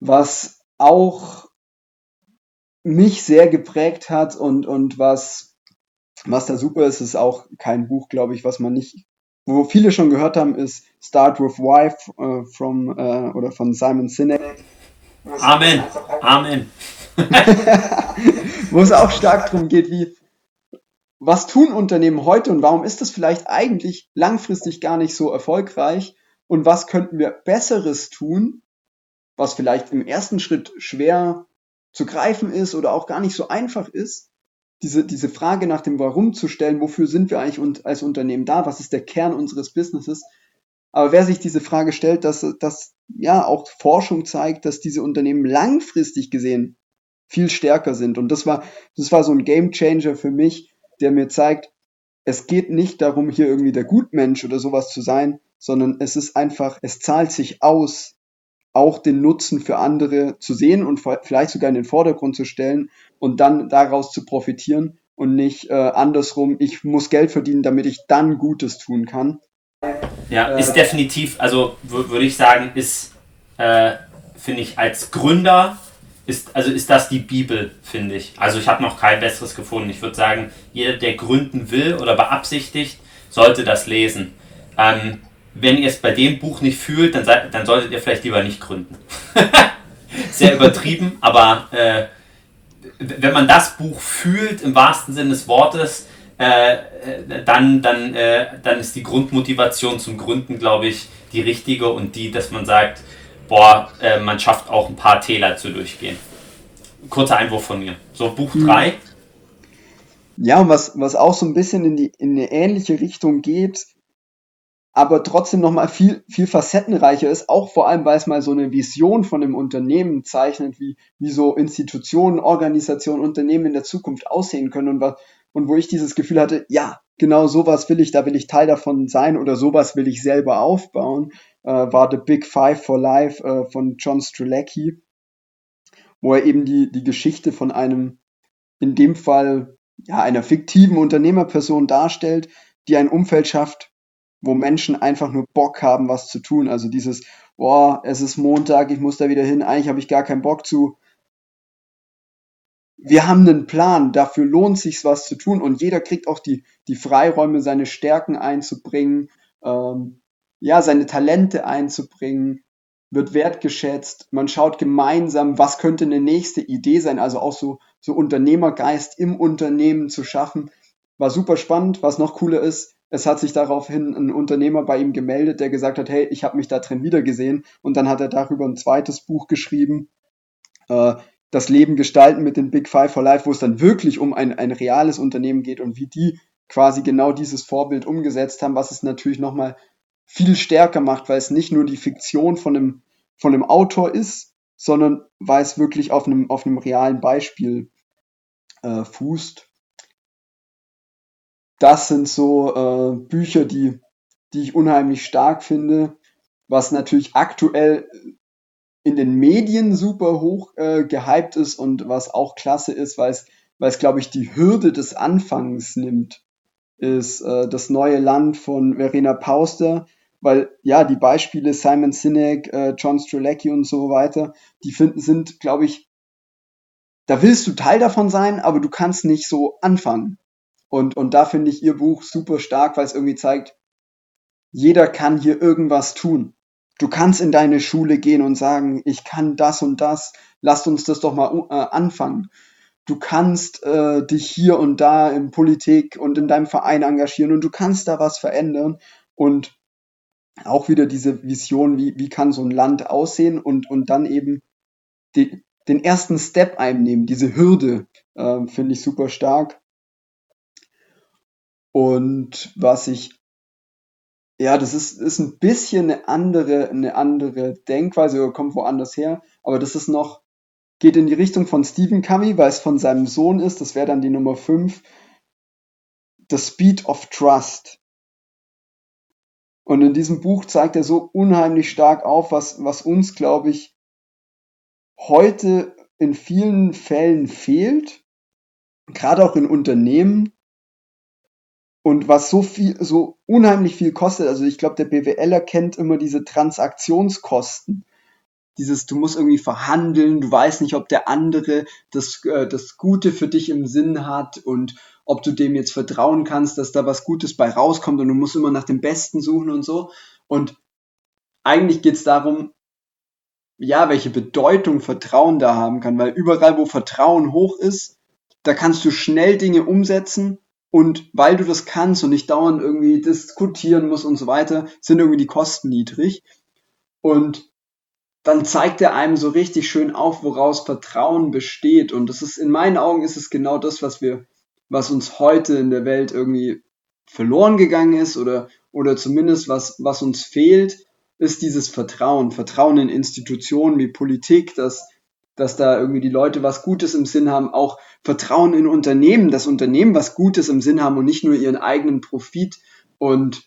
Was auch mich sehr geprägt hat und, und was, was da super ist, ist auch kein Buch, glaube ich, was man nicht, wo viele schon gehört haben, ist Start with Why äh, from, äh, oder von Simon Sinek. Amen. Amen. wo es auch stark darum geht, wie was tun Unternehmen heute und warum ist das vielleicht eigentlich langfristig gar nicht so erfolgreich und was könnten wir Besseres tun, was vielleicht im ersten Schritt schwer zu greifen ist oder auch gar nicht so einfach ist, diese, diese Frage nach dem Warum zu stellen, wofür sind wir eigentlich als Unternehmen da, was ist der Kern unseres Businesses. Aber wer sich diese Frage stellt, dass, dass ja auch Forschung zeigt, dass diese Unternehmen langfristig gesehen viel stärker sind. Und das war, das war so ein Game Changer für mich, der mir zeigt, es geht nicht darum, hier irgendwie der Gutmensch oder sowas zu sein, sondern es ist einfach, es zahlt sich aus, auch den Nutzen für andere zu sehen und vielleicht sogar in den Vordergrund zu stellen und dann daraus zu profitieren und nicht äh, andersrum, ich muss Geld verdienen, damit ich dann Gutes tun kann. Ja, äh, ist definitiv, also würde ich sagen, ist, äh, finde ich, als Gründer ist, also ist das die Bibel, finde ich. Also ich habe noch kein besseres gefunden. Ich würde sagen, jeder, der gründen will oder beabsichtigt, sollte das lesen. Ähm, wenn ihr es bei dem Buch nicht fühlt, dann, seid, dann solltet ihr vielleicht lieber nicht gründen. Sehr übertrieben, aber äh, wenn man das Buch fühlt, im wahrsten Sinne des Wortes, äh, dann, dann, äh, dann ist die Grundmotivation zum Gründen, glaube ich, die richtige und die, dass man sagt, boah, äh, man schafft auch ein paar Täler zu durchgehen. Kurzer Einwurf von mir. So, Buch 3. Hm. Ja, und was, was auch so ein bisschen in, die, in eine ähnliche Richtung geht, aber trotzdem nochmal viel, viel facettenreicher ist, auch vor allem, weil es mal so eine Vision von einem Unternehmen zeichnet, wie, wie so Institutionen, Organisationen, Unternehmen in der Zukunft aussehen können und, was, und wo ich dieses Gefühl hatte, ja, genau sowas will ich, da will ich Teil davon sein oder sowas will ich selber aufbauen, war The Big Five for Life äh, von John Strelacki, wo er eben die, die Geschichte von einem, in dem Fall, ja, einer fiktiven Unternehmerperson darstellt, die ein Umfeld schafft, wo Menschen einfach nur Bock haben, was zu tun. Also dieses, boah, es ist Montag, ich muss da wieder hin, eigentlich habe ich gar keinen Bock zu. Wir haben einen Plan, dafür lohnt sich was zu tun und jeder kriegt auch die, die Freiräume, seine Stärken einzubringen, ähm, ja, seine Talente einzubringen, wird wertgeschätzt. Man schaut gemeinsam, was könnte eine nächste Idee sein, also auch so, so Unternehmergeist im Unternehmen zu schaffen. War super spannend. Was noch cooler ist, es hat sich daraufhin ein Unternehmer bei ihm gemeldet, der gesagt hat, hey, ich habe mich da drin wiedergesehen. Und dann hat er darüber ein zweites Buch geschrieben, äh, das Leben gestalten mit den Big Five for Life, wo es dann wirklich um ein, ein reales Unternehmen geht und wie die quasi genau dieses Vorbild umgesetzt haben, was es natürlich nochmal viel stärker macht, weil es nicht nur die Fiktion von einem, von einem Autor ist, sondern weil es wirklich auf einem, auf einem realen Beispiel äh, fußt. Das sind so äh, Bücher, die, die ich unheimlich stark finde, was natürlich aktuell in den Medien super hoch äh, gehypt ist und was auch klasse ist, weil es, weil es, glaube ich, die Hürde des Anfangs nimmt, ist äh, das neue Land von Verena Pauster, weil ja, die Beispiele Simon Sinek, äh, John Strelacki und so weiter, die finden, sind, glaube ich, da willst du Teil davon sein, aber du kannst nicht so anfangen. Und, und da finde ich ihr Buch super stark, weil es irgendwie zeigt, jeder kann hier irgendwas tun. Du kannst in deine Schule gehen und sagen, ich kann das und das, lasst uns das doch mal äh, anfangen. Du kannst äh, dich hier und da in Politik und in deinem Verein engagieren und du kannst da was verändern. Und auch wieder diese Vision, wie, wie kann so ein Land aussehen und, und dann eben die, den ersten Step einnehmen, diese Hürde, äh, finde ich super stark. Und was ich, ja, das ist, ist ein bisschen eine andere, eine andere Denkweise oder kommt woanders her, aber das ist noch, geht in die Richtung von Stephen Covey, weil es von seinem Sohn ist, das wäre dann die Nummer 5, The Speed of Trust. Und in diesem Buch zeigt er so unheimlich stark auf, was, was uns, glaube ich, heute in vielen Fällen fehlt, gerade auch in Unternehmen, und was so viel, so unheimlich viel kostet, also ich glaube, der BWLer kennt immer diese Transaktionskosten. Dieses, du musst irgendwie verhandeln, du weißt nicht, ob der andere das, äh, das Gute für dich im Sinn hat und ob du dem jetzt vertrauen kannst, dass da was Gutes bei rauskommt und du musst immer nach dem Besten suchen und so. Und eigentlich geht es darum, ja, welche Bedeutung Vertrauen da haben kann, weil überall, wo Vertrauen hoch ist, da kannst du schnell Dinge umsetzen und weil du das kannst und nicht dauernd irgendwie diskutieren musst und so weiter, sind irgendwie die Kosten niedrig. Und dann zeigt er einem so richtig schön auf, woraus Vertrauen besteht. Und das ist, in meinen Augen ist es genau das, was wir, was uns heute in der Welt irgendwie verloren gegangen ist oder, oder zumindest was, was uns fehlt, ist dieses Vertrauen. Vertrauen in Institutionen wie Politik, dass dass da irgendwie die Leute was Gutes im Sinn haben, auch Vertrauen in Unternehmen, dass Unternehmen was Gutes im Sinn haben und nicht nur ihren eigenen Profit und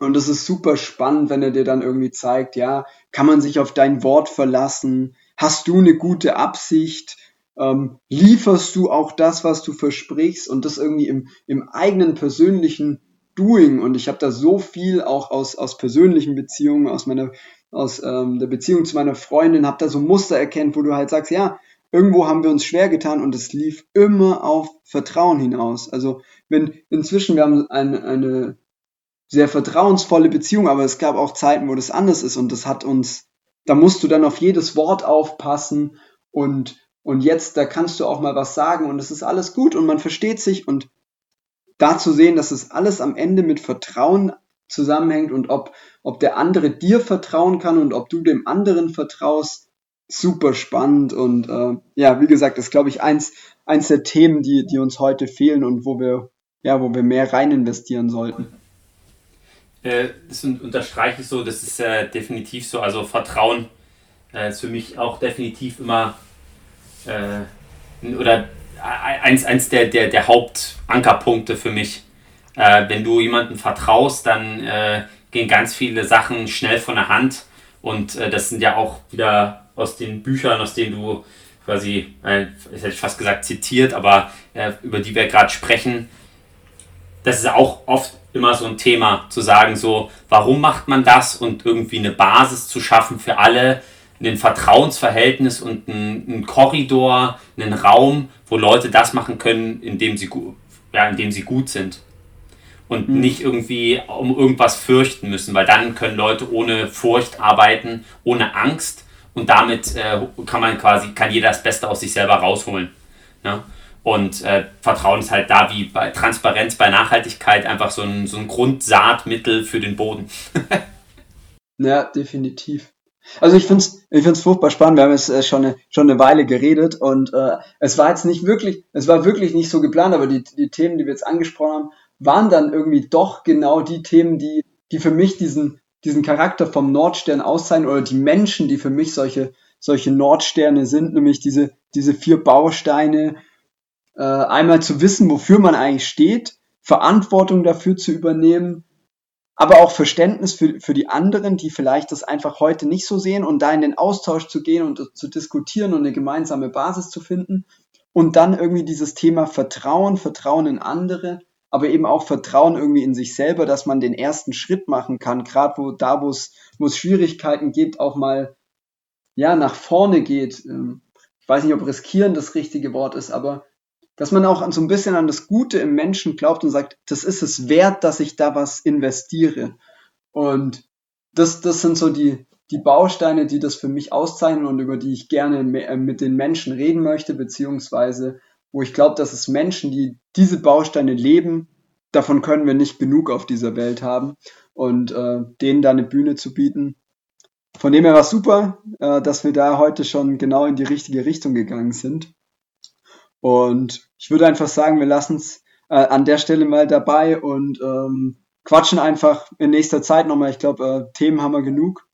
Und es ist super spannend, wenn er dir dann irgendwie zeigt, ja, kann man sich auf dein Wort verlassen? Hast du eine gute Absicht? Ähm, lieferst du auch das, was du versprichst und das irgendwie im, im eigenen persönlichen Doing? Und ich habe da so viel auch aus, aus persönlichen Beziehungen, aus meiner, aus ähm, der Beziehung zu meiner Freundin, habe da so Muster erkennt, wo du halt sagst, ja, irgendwo haben wir uns schwer getan und es lief immer auf Vertrauen hinaus. Also wenn inzwischen wir haben eine, eine sehr vertrauensvolle Beziehung, aber es gab auch Zeiten, wo das anders ist und das hat uns, da musst du dann auf jedes Wort aufpassen und und jetzt, da kannst du auch mal was sagen und es ist alles gut und man versteht sich und da zu sehen, dass es alles am Ende mit Vertrauen zusammenhängt und ob, ob der andere dir vertrauen kann und ob du dem anderen vertraust, super spannend und äh, ja, wie gesagt, das ist glaube ich eins, eins der Themen, die, die uns heute fehlen und wo wir, ja, wo wir mehr rein investieren sollten. Äh, das unterstreiche ich so, das ist äh, definitiv so, also Vertrauen äh, ist für mich auch definitiv immer äh, oder eins, eins der, der, der Hauptankerpunkte für mich. Äh, wenn du jemandem vertraust, dann gehen ganz viele Sachen schnell von der Hand. Und das sind ja auch wieder aus den Büchern, aus denen du quasi, ich hätte fast gesagt zitiert, aber über die wir gerade sprechen. Das ist auch oft immer so ein Thema, zu sagen, so, warum macht man das und irgendwie eine Basis zu schaffen für alle, ein Vertrauensverhältnis und ein, Korridor, einen Raum, wo Leute das machen können, indem sie, ja, indem sie gut sind. Und mhm. nicht irgendwie um irgendwas fürchten müssen, weil dann können Leute ohne Furcht arbeiten, ohne Angst und damit äh, kann man quasi, kann jeder das Beste aus sich selber rausholen. Ne? Und äh, Vertrauen ist halt da wie bei Transparenz, bei Nachhaltigkeit einfach so ein, so ein Grundsaatmittel für den Boden. ja, definitiv. Also ich finde es ich find's furchtbar spannend. Wir haben jetzt äh, schon, eine, schon eine Weile geredet und äh, es war jetzt nicht wirklich, es war wirklich nicht so geplant, aber die, die Themen, die wir jetzt angesprochen haben, waren dann irgendwie doch genau die Themen, die, die für mich diesen, diesen Charakter vom Nordstern auszeichnen oder die Menschen, die für mich solche, solche Nordsterne sind, nämlich diese, diese vier Bausteine, äh, einmal zu wissen, wofür man eigentlich steht, Verantwortung dafür zu übernehmen, aber auch Verständnis für, für die anderen, die vielleicht das einfach heute nicht so sehen und da in den Austausch zu gehen und zu diskutieren und eine gemeinsame Basis zu finden. Und dann irgendwie dieses Thema Vertrauen, Vertrauen in andere, aber eben auch Vertrauen irgendwie in sich selber, dass man den ersten Schritt machen kann, gerade wo da, wo es, Schwierigkeiten gibt, auch mal ja nach vorne geht. Ähm, ich weiß nicht, ob riskieren das richtige Wort ist, aber dass man auch so ein bisschen an das Gute im Menschen glaubt und sagt, das ist es wert, dass ich da was investiere. Und das, das sind so die, die Bausteine, die das für mich auszeichnen und über die ich gerne äh, mit den Menschen reden möchte, beziehungsweise wo ich glaube, dass es Menschen, die diese Bausteine leben, davon können wir nicht genug auf dieser Welt haben und äh, denen da eine Bühne zu bieten. Von dem her war es super, äh, dass wir da heute schon genau in die richtige Richtung gegangen sind. Und ich würde einfach sagen, wir lassen es äh, an der Stelle mal dabei und ähm, quatschen einfach in nächster Zeit nochmal. Ich glaube, äh, Themen haben wir genug.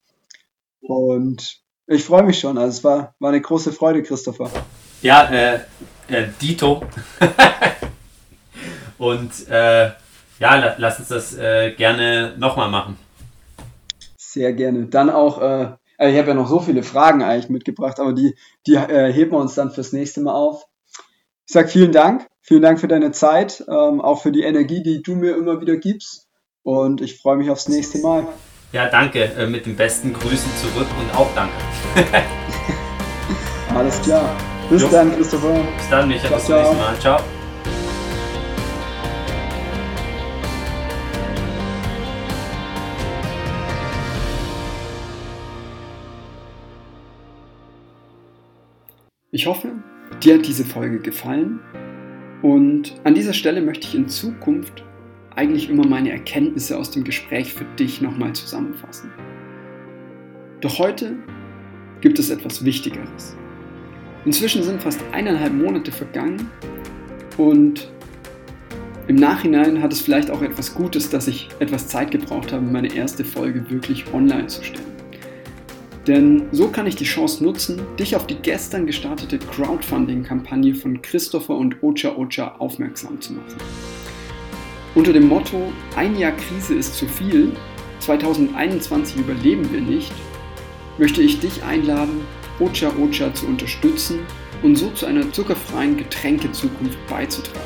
Und ich freue mich schon. Also es war, war eine große Freude, Christopher. Ja, äh, äh Dito. und äh, ja, lass uns das äh, gerne nochmal machen. Sehr gerne. Dann auch, äh, also ich habe ja noch so viele Fragen eigentlich mitgebracht, aber die, die äh, heben wir uns dann fürs nächste Mal auf. Ich sage vielen Dank. Vielen Dank für deine Zeit, ähm, auch für die Energie, die du mir immer wieder gibst. Und ich freue mich aufs nächste Mal. Ja, danke. Äh, mit den besten Grüßen zurück und auch danke. Alles klar. Bis jo. dann, Christopher. Bis dann, Micha. Bis zum nächsten Mal. Ciao. Ich hoffe, Dir hat diese Folge gefallen und an dieser Stelle möchte ich in Zukunft eigentlich immer meine Erkenntnisse aus dem Gespräch für dich nochmal zusammenfassen. Doch heute gibt es etwas Wichtigeres. Inzwischen sind fast eineinhalb Monate vergangen und im Nachhinein hat es vielleicht auch etwas Gutes, dass ich etwas Zeit gebraucht habe, meine erste Folge wirklich online zu stellen. Denn so kann ich die Chance nutzen, dich auf die gestern gestartete Crowdfunding-Kampagne von Christopher und Ocha Ocha aufmerksam zu machen. Unter dem Motto Ein Jahr Krise ist zu viel 2021 überleben wir nicht, möchte ich dich einladen, Ocha Ocha zu unterstützen und so zu einer zuckerfreien Getränkezukunft beizutragen.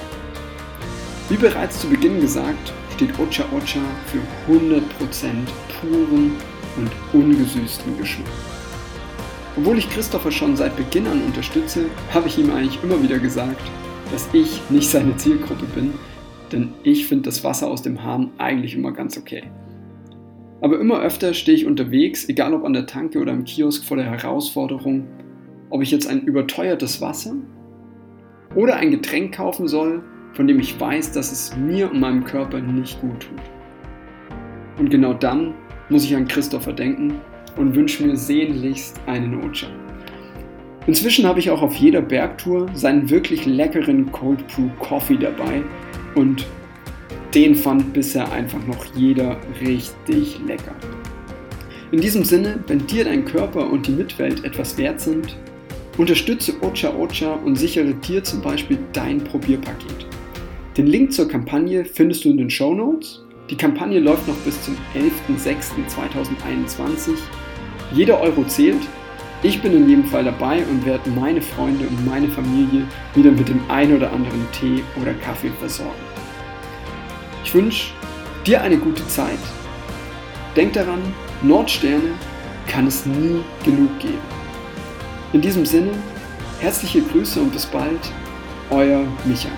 Wie bereits zu Beginn gesagt, steht Ocha Ocha für 100% puren und ungesüßten Geschmack. Obwohl ich Christopher schon seit Beginn an unterstütze, habe ich ihm eigentlich immer wieder gesagt, dass ich nicht seine Zielgruppe bin, denn ich finde das Wasser aus dem Hahn eigentlich immer ganz okay. Aber immer öfter stehe ich unterwegs, egal ob an der Tanke oder im Kiosk, vor der Herausforderung, ob ich jetzt ein überteuertes Wasser oder ein Getränk kaufen soll, von dem ich weiß, dass es mir und meinem Körper nicht gut tut. Und genau dann muss ich an Christopher denken und wünsche mir sehnlichst einen Ocha. Inzwischen habe ich auch auf jeder Bergtour seinen wirklich leckeren Cold Brew Coffee dabei und den fand bisher einfach noch jeder richtig lecker. In diesem Sinne, wenn dir dein Körper und die Mitwelt etwas wert sind, unterstütze Ocha Ocha und sichere dir zum Beispiel dein Probierpaket. Den Link zur Kampagne findest du in den Show Notes. Die Kampagne läuft noch bis zum 11.06.2021. Jeder Euro zählt. Ich bin in jedem Fall dabei und werde meine Freunde und meine Familie wieder mit dem ein oder anderen Tee oder Kaffee versorgen. Ich wünsche dir eine gute Zeit. Denk daran, Nordsterne kann es nie genug geben. In diesem Sinne, herzliche Grüße und bis bald, euer Micha.